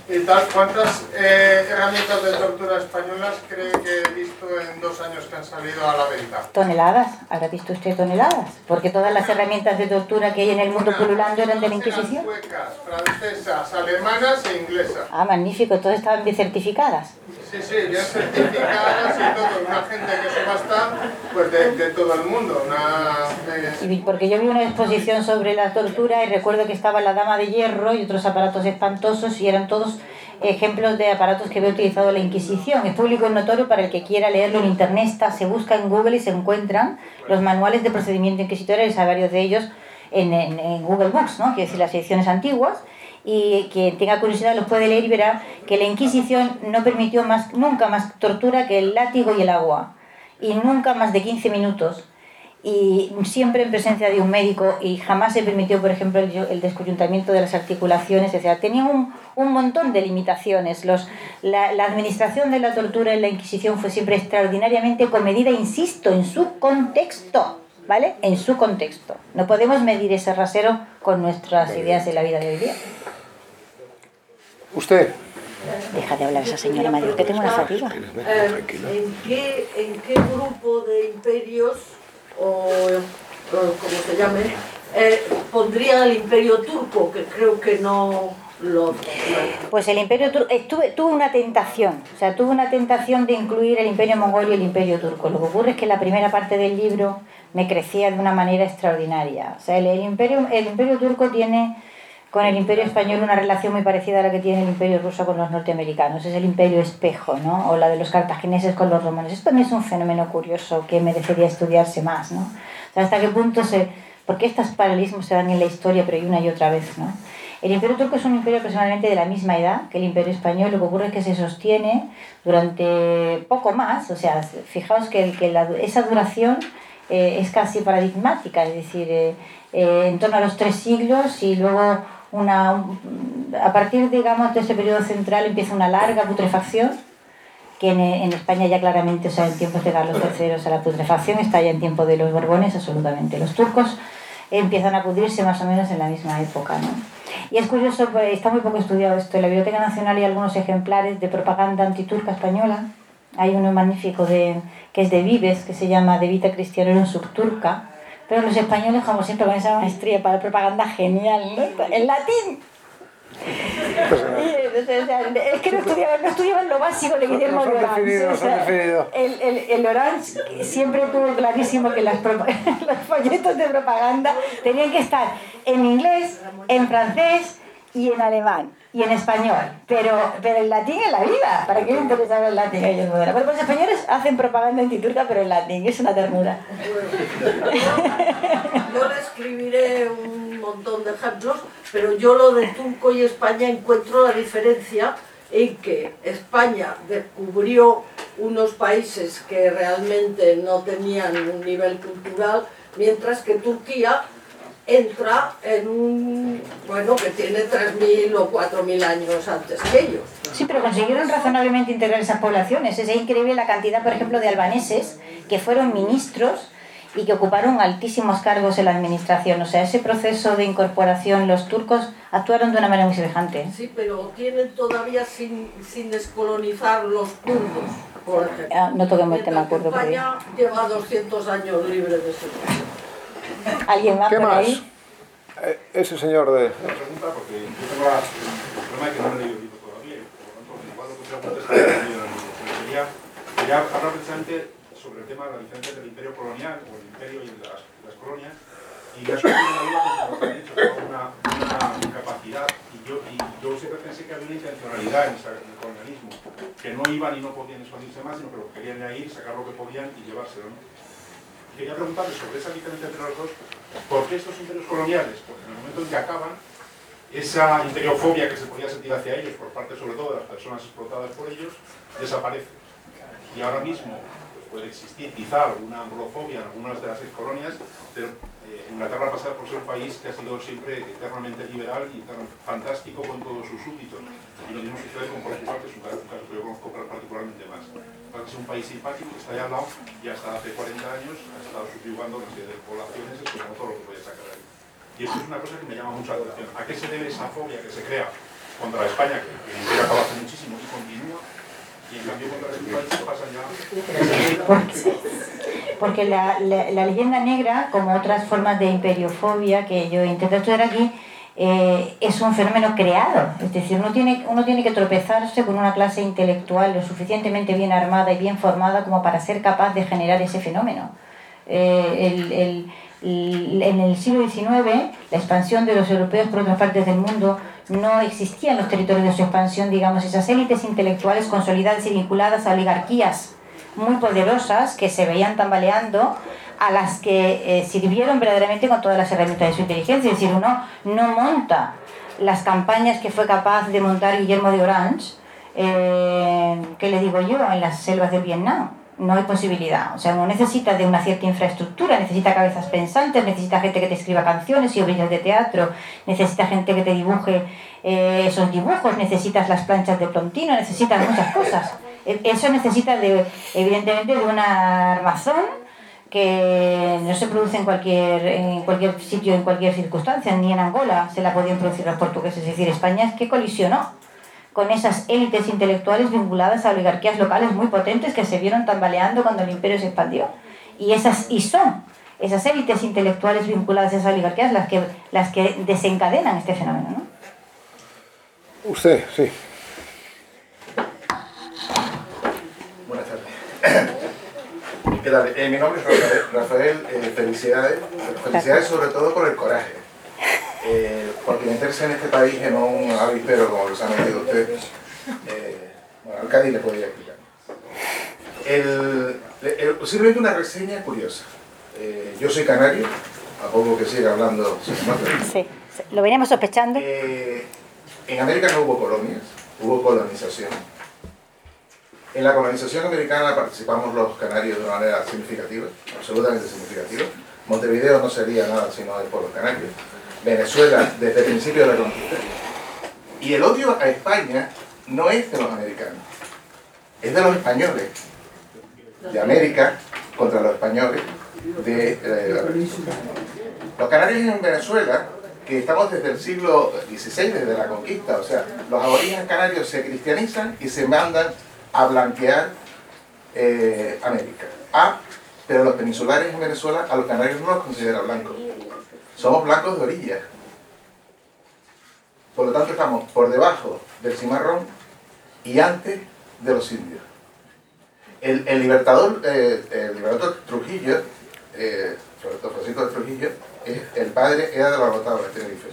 y tal, ¿cuántas eh, herramientas de tortura españolas cree que he visto en dos años que han salido a la venta? Toneladas, habrá visto usted toneladas. Porque todas las herramientas de tortura que hay en el mundo pululando eran de la Inquisición. Suecas, francesas, alemanas e inglesas. Ah, magnífico, todas estaban bien certificadas. Sí, sí, bien certificadas y todo, una gente que subasta pues de, de todo el mundo. Una, eh, Porque yo vi una exposición sobre la tortura y recuerdo que estaba la dama de hierro y otros aparatos espantosos y eran todos ejemplos de aparatos que había utilizado la Inquisición. Es público y notorio para el que quiera leerlo en internet, está, se busca en Google y se encuentran los manuales de procedimiento inquisitorial, hay varios de ellos en, en- en Google Books, ¿no? quiere decir las ediciones antiguas, y quien tenga curiosidad los puede leer y verá que la Inquisición no permitió más, nunca más tortura que el látigo y el agua, y nunca más de 15 minutos y siempre en presencia de un médico y jamás se permitió, por ejemplo, el, el descoyuntamiento de las articulaciones, etc. Tenía un, un montón de limitaciones. Los, la, la, administración de la tortura en la Inquisición fue siempre extraordinariamente comedida, insisto, en su contexto, ¿vale? En su contexto. No podemos medir ese rasero con nuestras ideas de la vida de hoy día. ¿Usted? Deja de hablar esa señora mayor, que tengo una fatiga. Eh, ¿en, qué, ¿En qué grupo de imperios o, o como se llame, eh, pondrían el imperio turco, que creo que no lo... Pues el imperio turco, eh, tuve, tuve una tentación, o sea, tuve una tentación de incluir el imperio mongol y el imperio turco. Lo que ocurre es que la primera parte del libro me crecía de una manera extraordinaria. O sea, el, el imperio, el imperio turco tiene con el imperio español una relación muy parecida a la que tiene el imperio ruso con los norteamericanos. Es el imperio espejo, ¿no? O la de los cartagineses con los romanos. Esto también es un fenómeno curioso que merecería estudiarse más, ¿no? O sea, hasta qué punto se... Porque estos paralelismos se dan en la historia, pero y una y otra vez, ¿no? El imperio turco es un imperio personalmente de la misma edad que el imperio español. Lo que ocurre es que se sostiene durante poco más. O sea, fijaos que, que la, esa duración eh, es casi paradigmática, es decir, eh, eh, en torno a los tres siglos y luego una, a partir digamos, de ese periodo central empieza una larga putrefacción, que en, en, España ya claramente, o sea, en tiempos de Carlos III, o sea, la putrefacción está ya en tiempo de los Borbones, absolutamente. Los turcos empiezan a pudrirse más o menos en la misma época, ¿no? Y es curioso, pues, está muy poco estudiado esto. En la Biblioteca Nacional hay algunos ejemplares de propaganda antiturca española. Hay uno magnífico de, que es de Vives, que se llama De Vita Cristianorum Subturca, pero los españoles, como siempre, con esa maestría para la propaganda genial, ¿no? En latín. es que no estudiaban, no estudiaban lo básico de Guillermo de Orange. O sea, el, el, el Orange siempre tuvo clarísimo que las los folletos de propaganda tenían que estar en inglés, en francés y en alemán y en español, pero, pero el latín en la vida. ¿Para qué le interesaba el latín a ellos? Bueno, pues los españoles hacen propaganda antiturca, pero en latín es una ternura. Yo le escribiré un montón de ejemplos, pero yo lo de turco y España encuentro la diferencia en que España descubrió unos países que realmente no tenían un nivel cultural, mientras que Turquía entra en un, bueno, que tiene 3.000 o 4.000 años antes que ellos. Sí, pero consiguieron razonablemente integrar esas poblaciones. Es increíble la cantidad, por ejemplo, de albaneses que fueron ministros y que ocuparon altísimos cargos en la administración. O sea, ese proceso de incorporación, los turcos actuaron de una manera muy semejante. Sí, pero tienen todavía sin, sin descolonizar los kurdos, por ejemplo. Ah, no toquemos el tema kurdo. España lleva 200 años libre de ese ¿Alguien más ¿Qué por más? ahí? Eh, ese señor de... Una pregunta, porque yo tengo la, el problema de que no he leído el libro todavía, por lo tanto, igual lo que pregunto está leído en el Quería, quería hablar precisamente sobre el tema de la diferencia entre el imperio colonial, o el imperio y las, las colonias, y ha surgido una duda, como han dicho, una, una incapacidad, y yo, y yo siempre pensé que había una intencionalidad en, esa, en el colonialismo, que no iban y no podían expandirse más, sino que lo que querían era ir, sacar lo que podían y llevárselo, ¿no? Quería preguntarle sobre esa diferencia entre los dos, ¿por qué estos imperios coloniales? Porque en el momento en que acaban, esa imperiofobia que se podía sentir hacia ellos por parte sobre todo de las personas explotadas por ellos, desaparece. Y ahora mismo pues, puede existir quizá alguna anglofobia en algunas de las ex colonias, pero eh, Inglaterra pasa por ser un país que ha sido siempre eternamente liberal y fantástico con todos sus súbditos. Y lo mismo sucede con Portugal, que es un caso que yo conozco particularmente más es un país simpático que está ahí al lado y hasta hace 40 años ha estado subyugando de poblaciones explotando todo lo que puede sacar ahí. Y eso es una cosa que me llama mucho la atención. ¿A qué se debe esa fobia que se crea contra España, que, que acaba hace muchísimo y continúa? Y en cambio contra este país pasa ya... Porque la, la, la leyenda negra, como otras formas de imperiofobia que yo intento estudiar aquí, eh, es un fenómeno creado. Es decir, uno tiene, uno tiene que tropezarse con una clase intelectual lo suficientemente bien armada y bien formada como para ser capaz de generar ese fenómeno. Eh, en el siglo XIX, la expansión de los europeos por otras partes del mundo no existía en los territorios de su expansión, digamos, esas élites intelectuales consolidadas y vinculadas a oligarquías muy poderosas que se veían tambaleando a las que eh, sirvieron verdaderamente con todas las herramientas de su inteligencia. Es decir, uno no monta las campañas que fue capaz de montar Guillermo de Orange, eh, ¿qué le digo yo?, en las selvas de Vietnam. no hay posibilidad. O sea, uno necesita de una cierta infraestructura, necesita cabezas pensantes, necesita gente que te escriba canciones y obrillas de teatro, necesita gente que te dibuje eh, esos dibujos, necesitas las planchas de Plontino, necesitas muchas cosas. E- Eso necesita, de, evidentemente, de una armazón que no se produce en cualquier, en cualquier sitio, en cualquier circunstancia, ni en Angola se la podían producir los portugueses. Es decir, España es que colisionó con esas élites intelectuales vinculadas a oligarquías locales muy potentes que se vieron tambaleando cuando el imperio se expandió. Y, esas, y son esas élites intelectuales vinculadas a esas oligarquías las que, las que desencadenan este fenómeno. ¿no? Usted, sí. Buenas tardes. ¿Qué tal? Eh, mi nombre es Rafael. Rafael, eh, felicidades. Felicidades sobre todo por el coraje. Eh, porque meterse en este país en un avispero como lo se ha metido usted, eh, bueno, al Cádiz le podría explicar. El, el- posiblemente una reseña curiosa. Yo soy canario, a poco que siga hablando. Sí, lo veníamos sospechando. En América no hubo colonias, hubo colonización. En la colonización americana participamos los canarios de una manera significativa, absolutamente significativa. Montevideo no sería nada si no es por los canarios. Venezuela desde el principio de la conquista. Y el odio a España no es de los americanos, es de los españoles, de América contra los españoles de eh. Los canarios en Venezuela, que estamos desde el siglo XVI, desde la conquista, o sea, los aborígenes canarios se cristianizan y se mandan a blanquear eh, América. Ah, pero los peninsulares en Venezuela a los canarios no los consideran blancos. Somos blancos de orilla. Por lo tanto, estamos por debajo del cimarrón y antes de los indios. El, el libertador, eh, el libertador Trujillo, eh, Roberto Francisco Trujillo, es- el padre era de los rotados de Tenerife.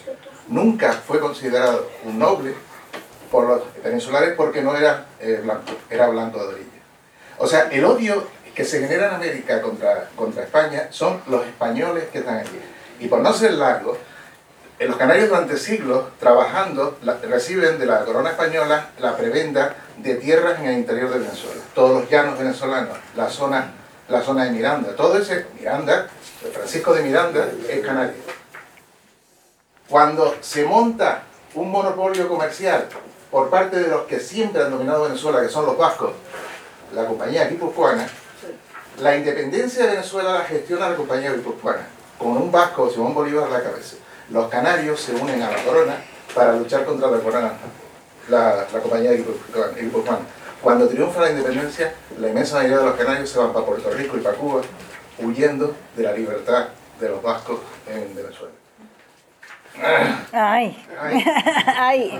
Nunca fue considerado un noble por los peninsulares porque no era eh, blanco, era blanco de orilla. O sea, el odio que se genera en América contra, contra España son los españoles que están aquí. Y por no ser largo, en los canarios durante siglos, trabajando, la- reciben de la corona española la prebenda de tierras en el interior de Venezuela. Todos los llanos venezolanos, la zona, la zona de Miranda, todo ese Miranda, Francisco de Miranda, es canario. Cuando se monta un monopolio comercial por parte de los que siempre han dominado Venezuela, que son los vascos, la compañía guipuzcoana, la independencia de Venezuela la gestiona la compañía guipuzcoana, con un vasco, Simón Bolívar, a la cabeza. Los canarios se unen a la corona para luchar contra la corona, la, la compañía guipuzcoana. Cuando triunfa la independencia, la inmensa mayoría de los canarios se van para Puerto Rico y para Cuba, huyendo de la libertad de los vascos en Venezuela. Ay, Ay, ay,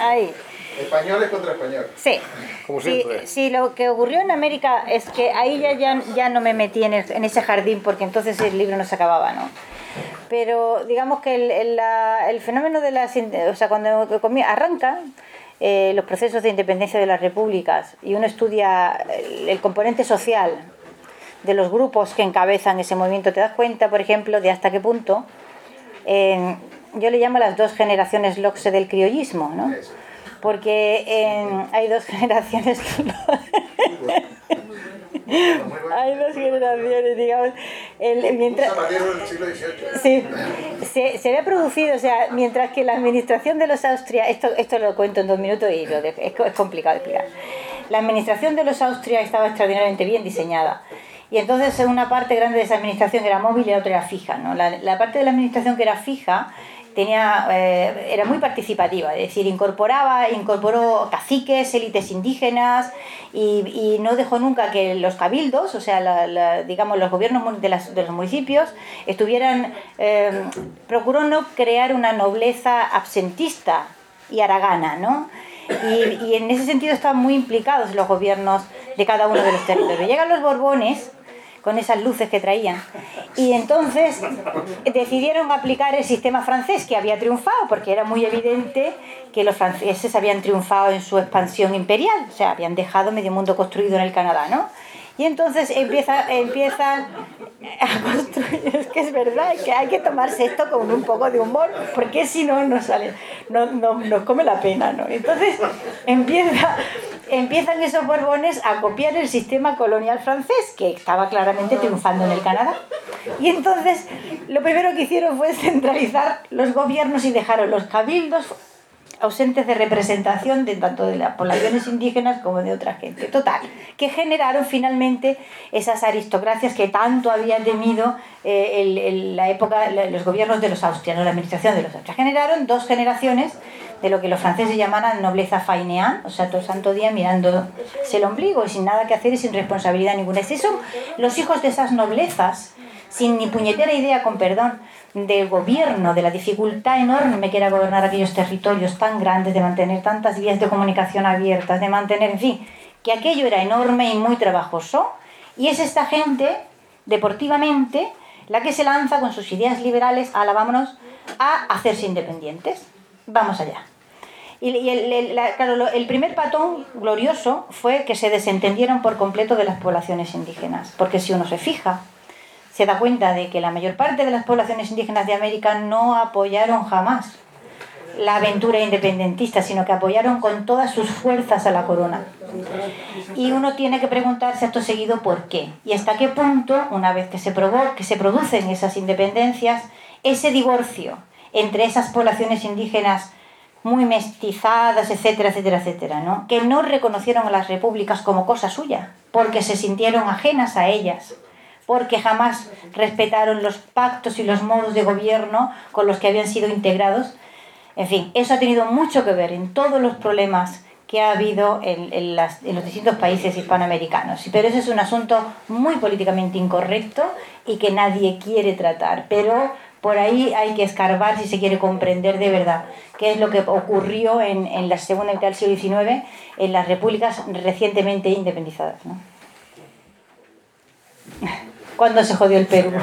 ay, españoles contra españoles. Sí. Como Sí, siempre. sí, lo que ocurrió en América es que ahí ya, ya, ya no me metí en, el- en ese jardín porque entonces el libro no se acababa, ¿no? Pero digamos que el, el- la- el fenómeno de las... O sea, cuando arranca eh, los procesos de independencia de las repúblicas y uno estudia el, el componente social de los grupos que encabezan ese movimiento, te das cuenta, por ejemplo, de hasta qué punto... eh, yo le llamo las dos generaciones LOXE del criollismo, ¿no? Porque eh, hay dos generaciones hay dos generaciones digamos el, mientras. Sí, se, se había producido, o sea, mientras que la administración de los Austria, esto, esto lo cuento en dos minutos y lo de- es, es complicado explicar. La administración de los Austria estaba extraordinariamente bien diseñada. Y entonces una parte grande de esa administración era móvil y la otra era fija. ¿no? La, la parte de la administración que era fija tenía, eh, era muy participativa, es decir, incorporaba, incorporó caciques, élites indígenas y, no dejó nunca que los cabildos, o sea, la- la- digamos, los gobiernos de, los municipios, estuvieran, eh, procuró no crear una nobleza absentista y aragana, ¿no? Y, y en ese sentido estaban muy implicados los gobiernos de cada uno de los territorios. Llegan los Borbones, con esas luces que traían. Y entonces decidieron aplicar el sistema francés que había triunfado, porque era muy evidente que los franceses habían triunfado en su expansión imperial, o sea, habían dejado medio mundo construido en el Canadá, ¿no? Y entonces empieza, empiezan a construir, es que es verdad que hay que tomarse esto con un poco de humor, porque si no, no sale, no, no, nos come la pena, ¿no? Entonces empieza, empiezan esos borbones a copiar el sistema colonial francés, que estaba claramente triunfando en el Canadá. Y entonces lo primero que hicieron fue centralizar los gobiernos y dejaron los cabildos ausentes de representación de tanto de las poblaciones indígenas como de otra gente. Total, que generaron finalmente esas aristocracias que tanto habían temido eh, la época, los gobiernos de los austrianos, la administración de los austrianos. Generaron dos generaciones de lo que los franceses llamaban nobleza fainéan, o sea, todo el santo día mirándose el ombligo y sin nada que hacer y sin responsabilidad ninguna. Y son los hijos de esas noblezas, sin ni puñetera idea, con perdón, del gobierno, de la dificultad enorme que era gobernar aquellos territorios tan grandes, de mantener tantas vías de comunicación abiertas, de mantener, en fin, que aquello era enorme y muy trabajoso. Y es esta gente, deportivamente, la que se lanza con sus ideas liberales a la vámonos a hacerse independientes. Vamos allá. Y, el, claro, el primer patón glorioso fue que se desentendieron por completo de las poblaciones indígenas. Porque si uno se fija, se da cuenta de que la mayor parte de las poblaciones indígenas de América no apoyaron jamás la aventura independentista, sino que apoyaron con todas sus fuerzas a la corona. Y uno tiene que preguntarse esto seguido por qué y hasta qué punto, una vez que se, probó, que se producen esas independencias, ese divorcio entre esas poblaciones indígenas muy mestizadas, etcétera, etcétera, etcétera, ¿no? que no reconocieron a las repúblicas como cosa suya, porque se sintieron ajenas a ellas porque jamás respetaron los pactos y los modos de gobierno con los que habían sido integrados. En fin, eso ha tenido mucho que ver en todos los problemas que ha habido en, los distintos países hispanoamericanos. Pero ese es un asunto muy políticamente incorrecto y que nadie quiere tratar. Pero por ahí hay que escarbar si se quiere comprender de verdad qué es lo que ocurrió en, en la segunda mitad del siglo XIX en las repúblicas recientemente independizadas. ¿no? Cuando se jodió el Perú.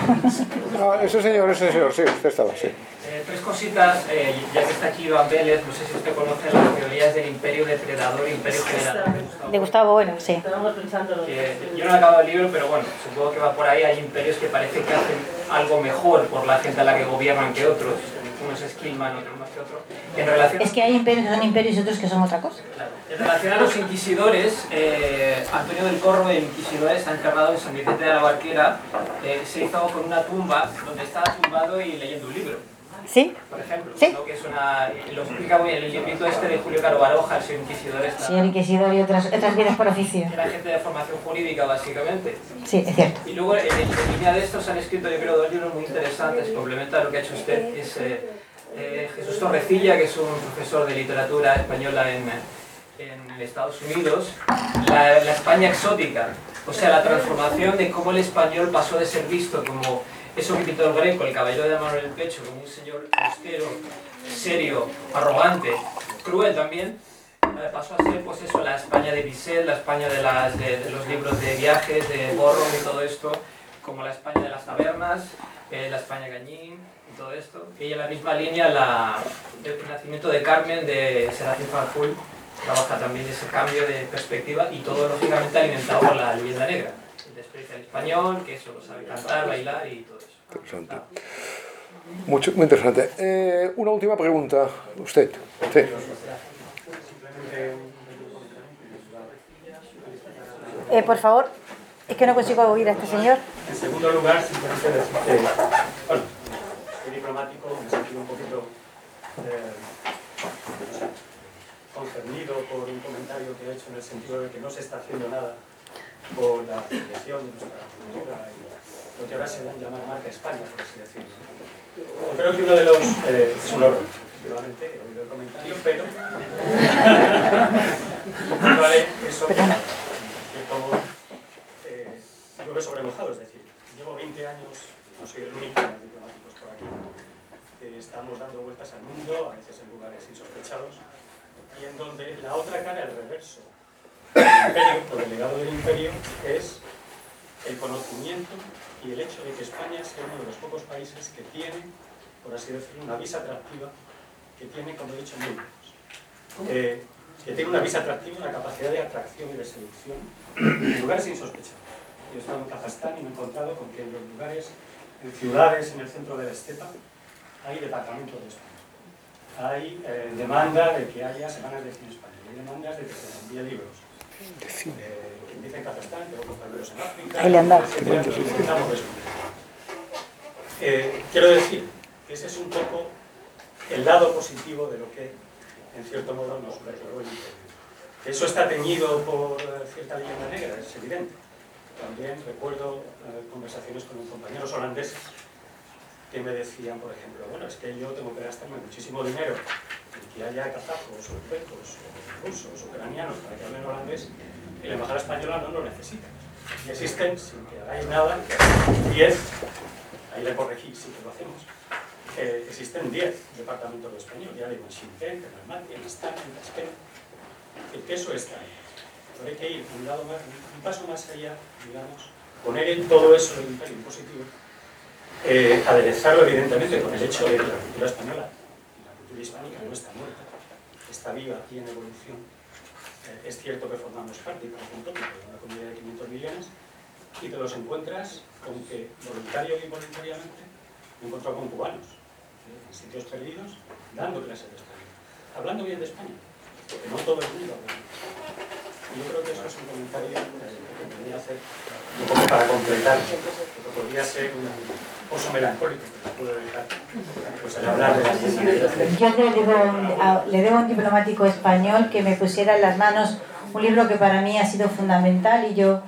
No, ese señor, ese señor, sí, usted estaba, sí. Eh, tres cositas, eh, ya que está aquí Iván Vélez, no sé si usted conoce las teorías del imperio depredador e imperio general. De Gustavo Bueno, sí. yo no he acabado el libro, pero bueno, supongo que va por ahí. Hay imperios que parece que hacen algo mejor por la gente a la que gobiernan que otros. Uno es Skillman, otro más que otro. En relación... Es que hay imperios que son imperios y otros que son otra cosa. En relación a los inquisidores, eh, Antonio del Corro de Inquisidores está encargado en San Vicente de la Barquera. Eh, se hizo con una tumba donde estaba tumbado y leyendo un libro. ¿Sí? Por ejemplo, ¿Sí? que es una, lo explica muy bien el librito este de Julio Caro Baroja, el señor inquisidor. Esta, señor inquisidor y otras, otras vidas por oficio. Era gente de formación jurídica, básicamente. Sí, es cierto. Y luego, en, en línea de estos, han escrito, yo creo, dos libros muy interesantes, complementa lo que ha hecho usted, es eh, eh, Jesús Torrecilla, que es un profesor de literatura española en, en Estados Unidos, la, la España exótica, o sea, la transformación de cómo el español pasó de ser visto como eso que pintó el Greco, el caballero de mano en el pecho, como un señor austero, serio, arrogante, cruel también, eh, pasó a ser pues eso, la España de Bizet, la España de, las, de, los libros de viajes, de Borro y todo esto, como la España de las tabernas, eh, la España Gañín y todo esto. Y en la misma línea la, el nacimiento de Carmen de Serafín Farful trabaja también ese cambio de perspectiva y todo lógicamente alimentado por la leyenda negra. Español, que eso lo sabe cantar, bailar y todo eso. Interesante. Mucho, muy interesante. Eh, una última pregunta. Usted. Sí. Eh, por favor, es que no consigo oír a este señor. En segundo lugar, simplemente decirte, bueno, soy diplomático, me he sentido un poquito eh, concernido por un comentario que he hecho en el sentido de que no se está haciendo nada por la afiliación de nuestra cultura lo que ahora se llama marca España, por así decirlo. Yo creo que uno de los... Eh, es un horror, efectivamente, he oído el comentario, pero... vale, eso que como... Eh, llueve sobre mojado, es decir, llevo 20 años, no soy el único de diplomáticos por aquí, que estamos dando vueltas al mundo, a veces en lugares insospechados, y en donde la otra cara, el reverso, imperio, o del legado del imperio, es el conocimiento y el hecho de que España sea uno de los pocos países que tiene, por así decirlo, una visa atractiva, que tiene, como he dicho. Eh, que tiene una visa atractiva, una capacidad de atracción y de seducción en lugares insospechados. Yo he estado en Kazajstán y me he encontrado con que en los lugares, en ciudades, en el centro de la estepa, hay departamentos de España. Hay eh, demanda de que haya semanas de cine español, hay demandas de que se envíe libros, responder. Eh, quiero decir que ese es un poco el lado positivo de lo que, en cierto modo, nos declaró el. Que eso está teñido por eh, cierta leyenda negra, es evidente. También recuerdo eh, conversaciones con compañeros holandeses que me decían, por ejemplo, bueno, es que yo tengo que gastarme muchísimo dinero que haya kazajos, o uzbecos, o rusos, ucranianos para que hablen holandés, la embajada española no lo necesita. Y existen, sin que hagáis nada, 10, ahí le corregí, sí que lo hacemos, eh, existen 10 departamentos de español, ya digo, en Shimpen, en Almaty, en Astana, en Tashkent, el queso está ahí. Pero hay que ir un, lado más, un paso más allá, digamos, poner en todo eso del imperio impositivo, eh, aderezarlo evidentemente con el hecho de la cultura española cultura hispánica no está muerta, está viva y en evolución. Eh, es cierto que formamos parte, por ejemplo, de una comunidad de 500 millones y te los encuentras con que voluntario y voluntariamente me encontrado con cubanos eh, en sitios perdidos dando clases de español, hablando bien de España, porque no todo el mundo habla bien. Yo creo que eso es un comentario que podría hacer un poco para completar, podría ser un pozo melancólico puedo evitar pues, al hablar de. Yo le debo, a- le debo a un diplomático español que me pusiera en las manos un libro que para mí ha sido fundamental y yo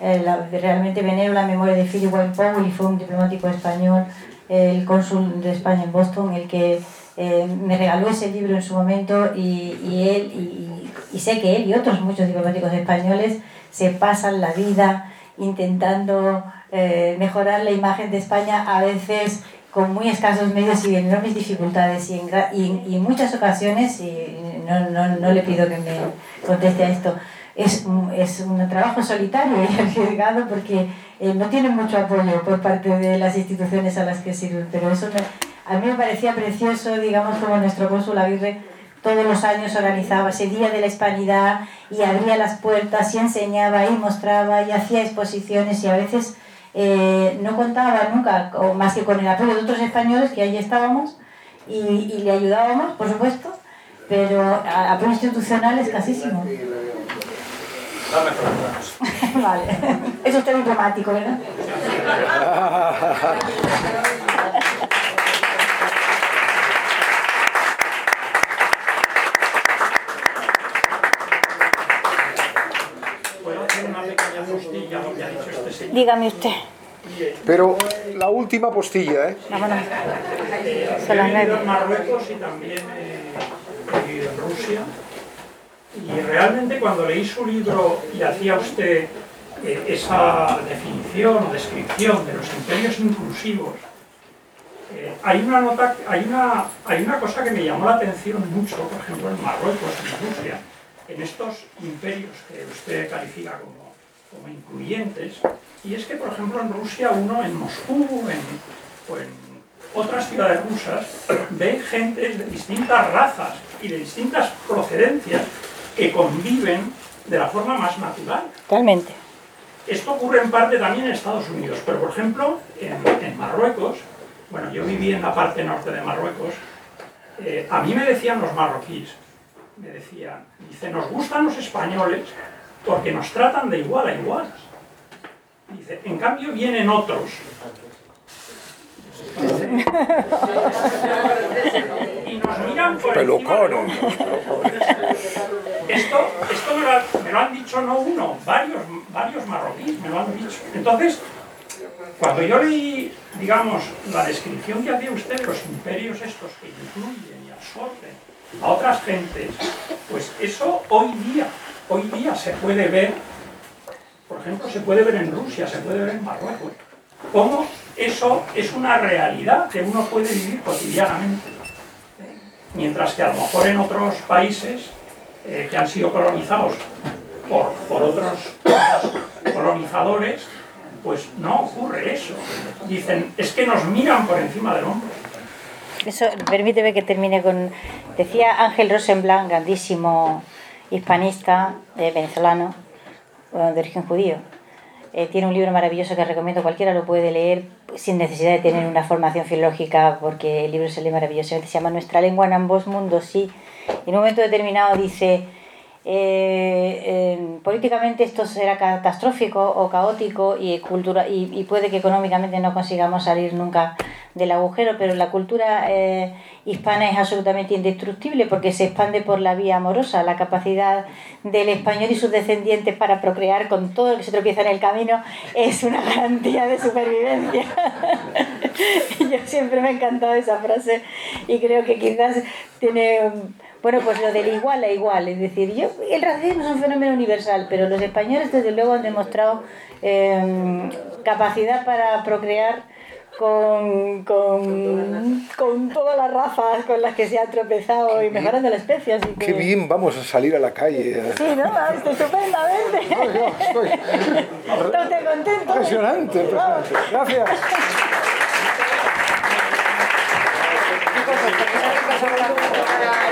eh, la- realmente venero la memoria de Philip Wayne Powell y fue un diplomático español, el cónsul de España en Boston, el que eh, me regaló ese libro en su momento y, y él, y, y sé que él y otros muchos diplomáticos españoles se pasan la vida intentando eh, mejorar la imagen de España a veces con muy escasos medios y enormes dificultades y en, y- y muchas ocasiones, y no, no, no le pido que me conteste a esto, es, es un trabajo solitario y arriesgado porque eh, no tiene mucho apoyo por parte de las instituciones a las que sirven, pero eso me- a mí me parecía precioso, digamos, como nuestro cónsul Aguirre todos los años organizaba ese Día de la Hispanidad y abría las puertas y enseñaba y mostraba y hacía exposiciones y a veces eh, no contaba nunca más que con el apoyo de otros españoles que allí estábamos y, y le ayudábamos, por supuesto, pero a- apoyo institucional mejorando la cosa. vale, eso es diplomático, ¿verdad? ¿Puedo hacer una pequeña postilla a lo que ha dicho este señor? Dígame usted. Pero la última postilla, ¿eh? Vámonos. Son las he vivido nueve. en Marruecos y también eh, he vivido en Rusia. Y realmente cuando leí su libro y hacía usted eh, esa definición o descripción de los imperios inclusivos, eh, hay, una nota, hay, una, hay una cosa que me llamó la atención mucho, por ejemplo en Marruecos, en Rusia, en estos imperios que usted califica como, como incluyentes, y es que, por ejemplo, en Rusia uno en Moscú en- o en otras ciudades rusas ve gente de distintas razas y de distintas procedencias que conviven de la forma más natural. Realmente. Esto ocurre en parte también en Estados Unidos, pero por ejemplo en, en Marruecos, bueno, yo viví en la parte norte de Marruecos, eh, a mí me decían los marroquíes, me decían, dice, nos gustan los españoles porque nos tratan de igual a igual. Dice, en cambio vienen otros. Y nos miran por Pelucones. esto, esto me, lo, ha- me lo han dicho no uno, varios, varios marroquíes me lo han dicho. Entonces, cuando yo leí, digamos, la descripción que hacía usted de los imperios estos que incluyen y absorben a otras gentes, pues eso hoy día, hoy día se puede ver, por ejemplo, se puede ver en Rusia, se puede ver en Marruecos, cómo eso es una realidad que uno puede vivir cotidianamente. Mientras que a lo mejor en otros países eh, que han sido colonizados por, por otros colonizadores, pues no ocurre eso. Dicen, es que nos miran por encima del hombro. Eso, permíteme que termine con... Decía Ángel Rosenblanc, grandísimo hispanista eh, venezolano, de origen judío. Eh, tiene un libro maravilloso que recomiendo, cualquiera lo puede leer sin necesidad de tener una formación filológica, porque el libro se lee maravillosamente. Se llama Nuestra lengua en ambos mundos, sí. Y en un momento determinado dice, eh, eh, políticamente esto será catastrófico o caótico y, cultura, y, puede que económicamente no consigamos salir nunca del agujero, pero la cultura eh, hispana es absolutamente indestructible porque se expande por la vía amorosa. La capacidad del español y sus descendientes para procrear con todo lo que se tropieza en el camino es una garantía de supervivencia. Yo siempre me ha encantado esa frase y creo que quizás tiene bueno, pues lo del igual a igual, es decir, yo, el racismo es un fenómeno universal, pero los españoles desde luego han demostrado em, capacidad para procrear con, con, con, todas las razas con las que se ha tropezado y mejorando la especie. Así que... Qué bien, vamos a salir a la calle. Sí, ¿no? Estupendamente. No, yo estoy... estoy contento. Impresionante, impresionante. Gracias.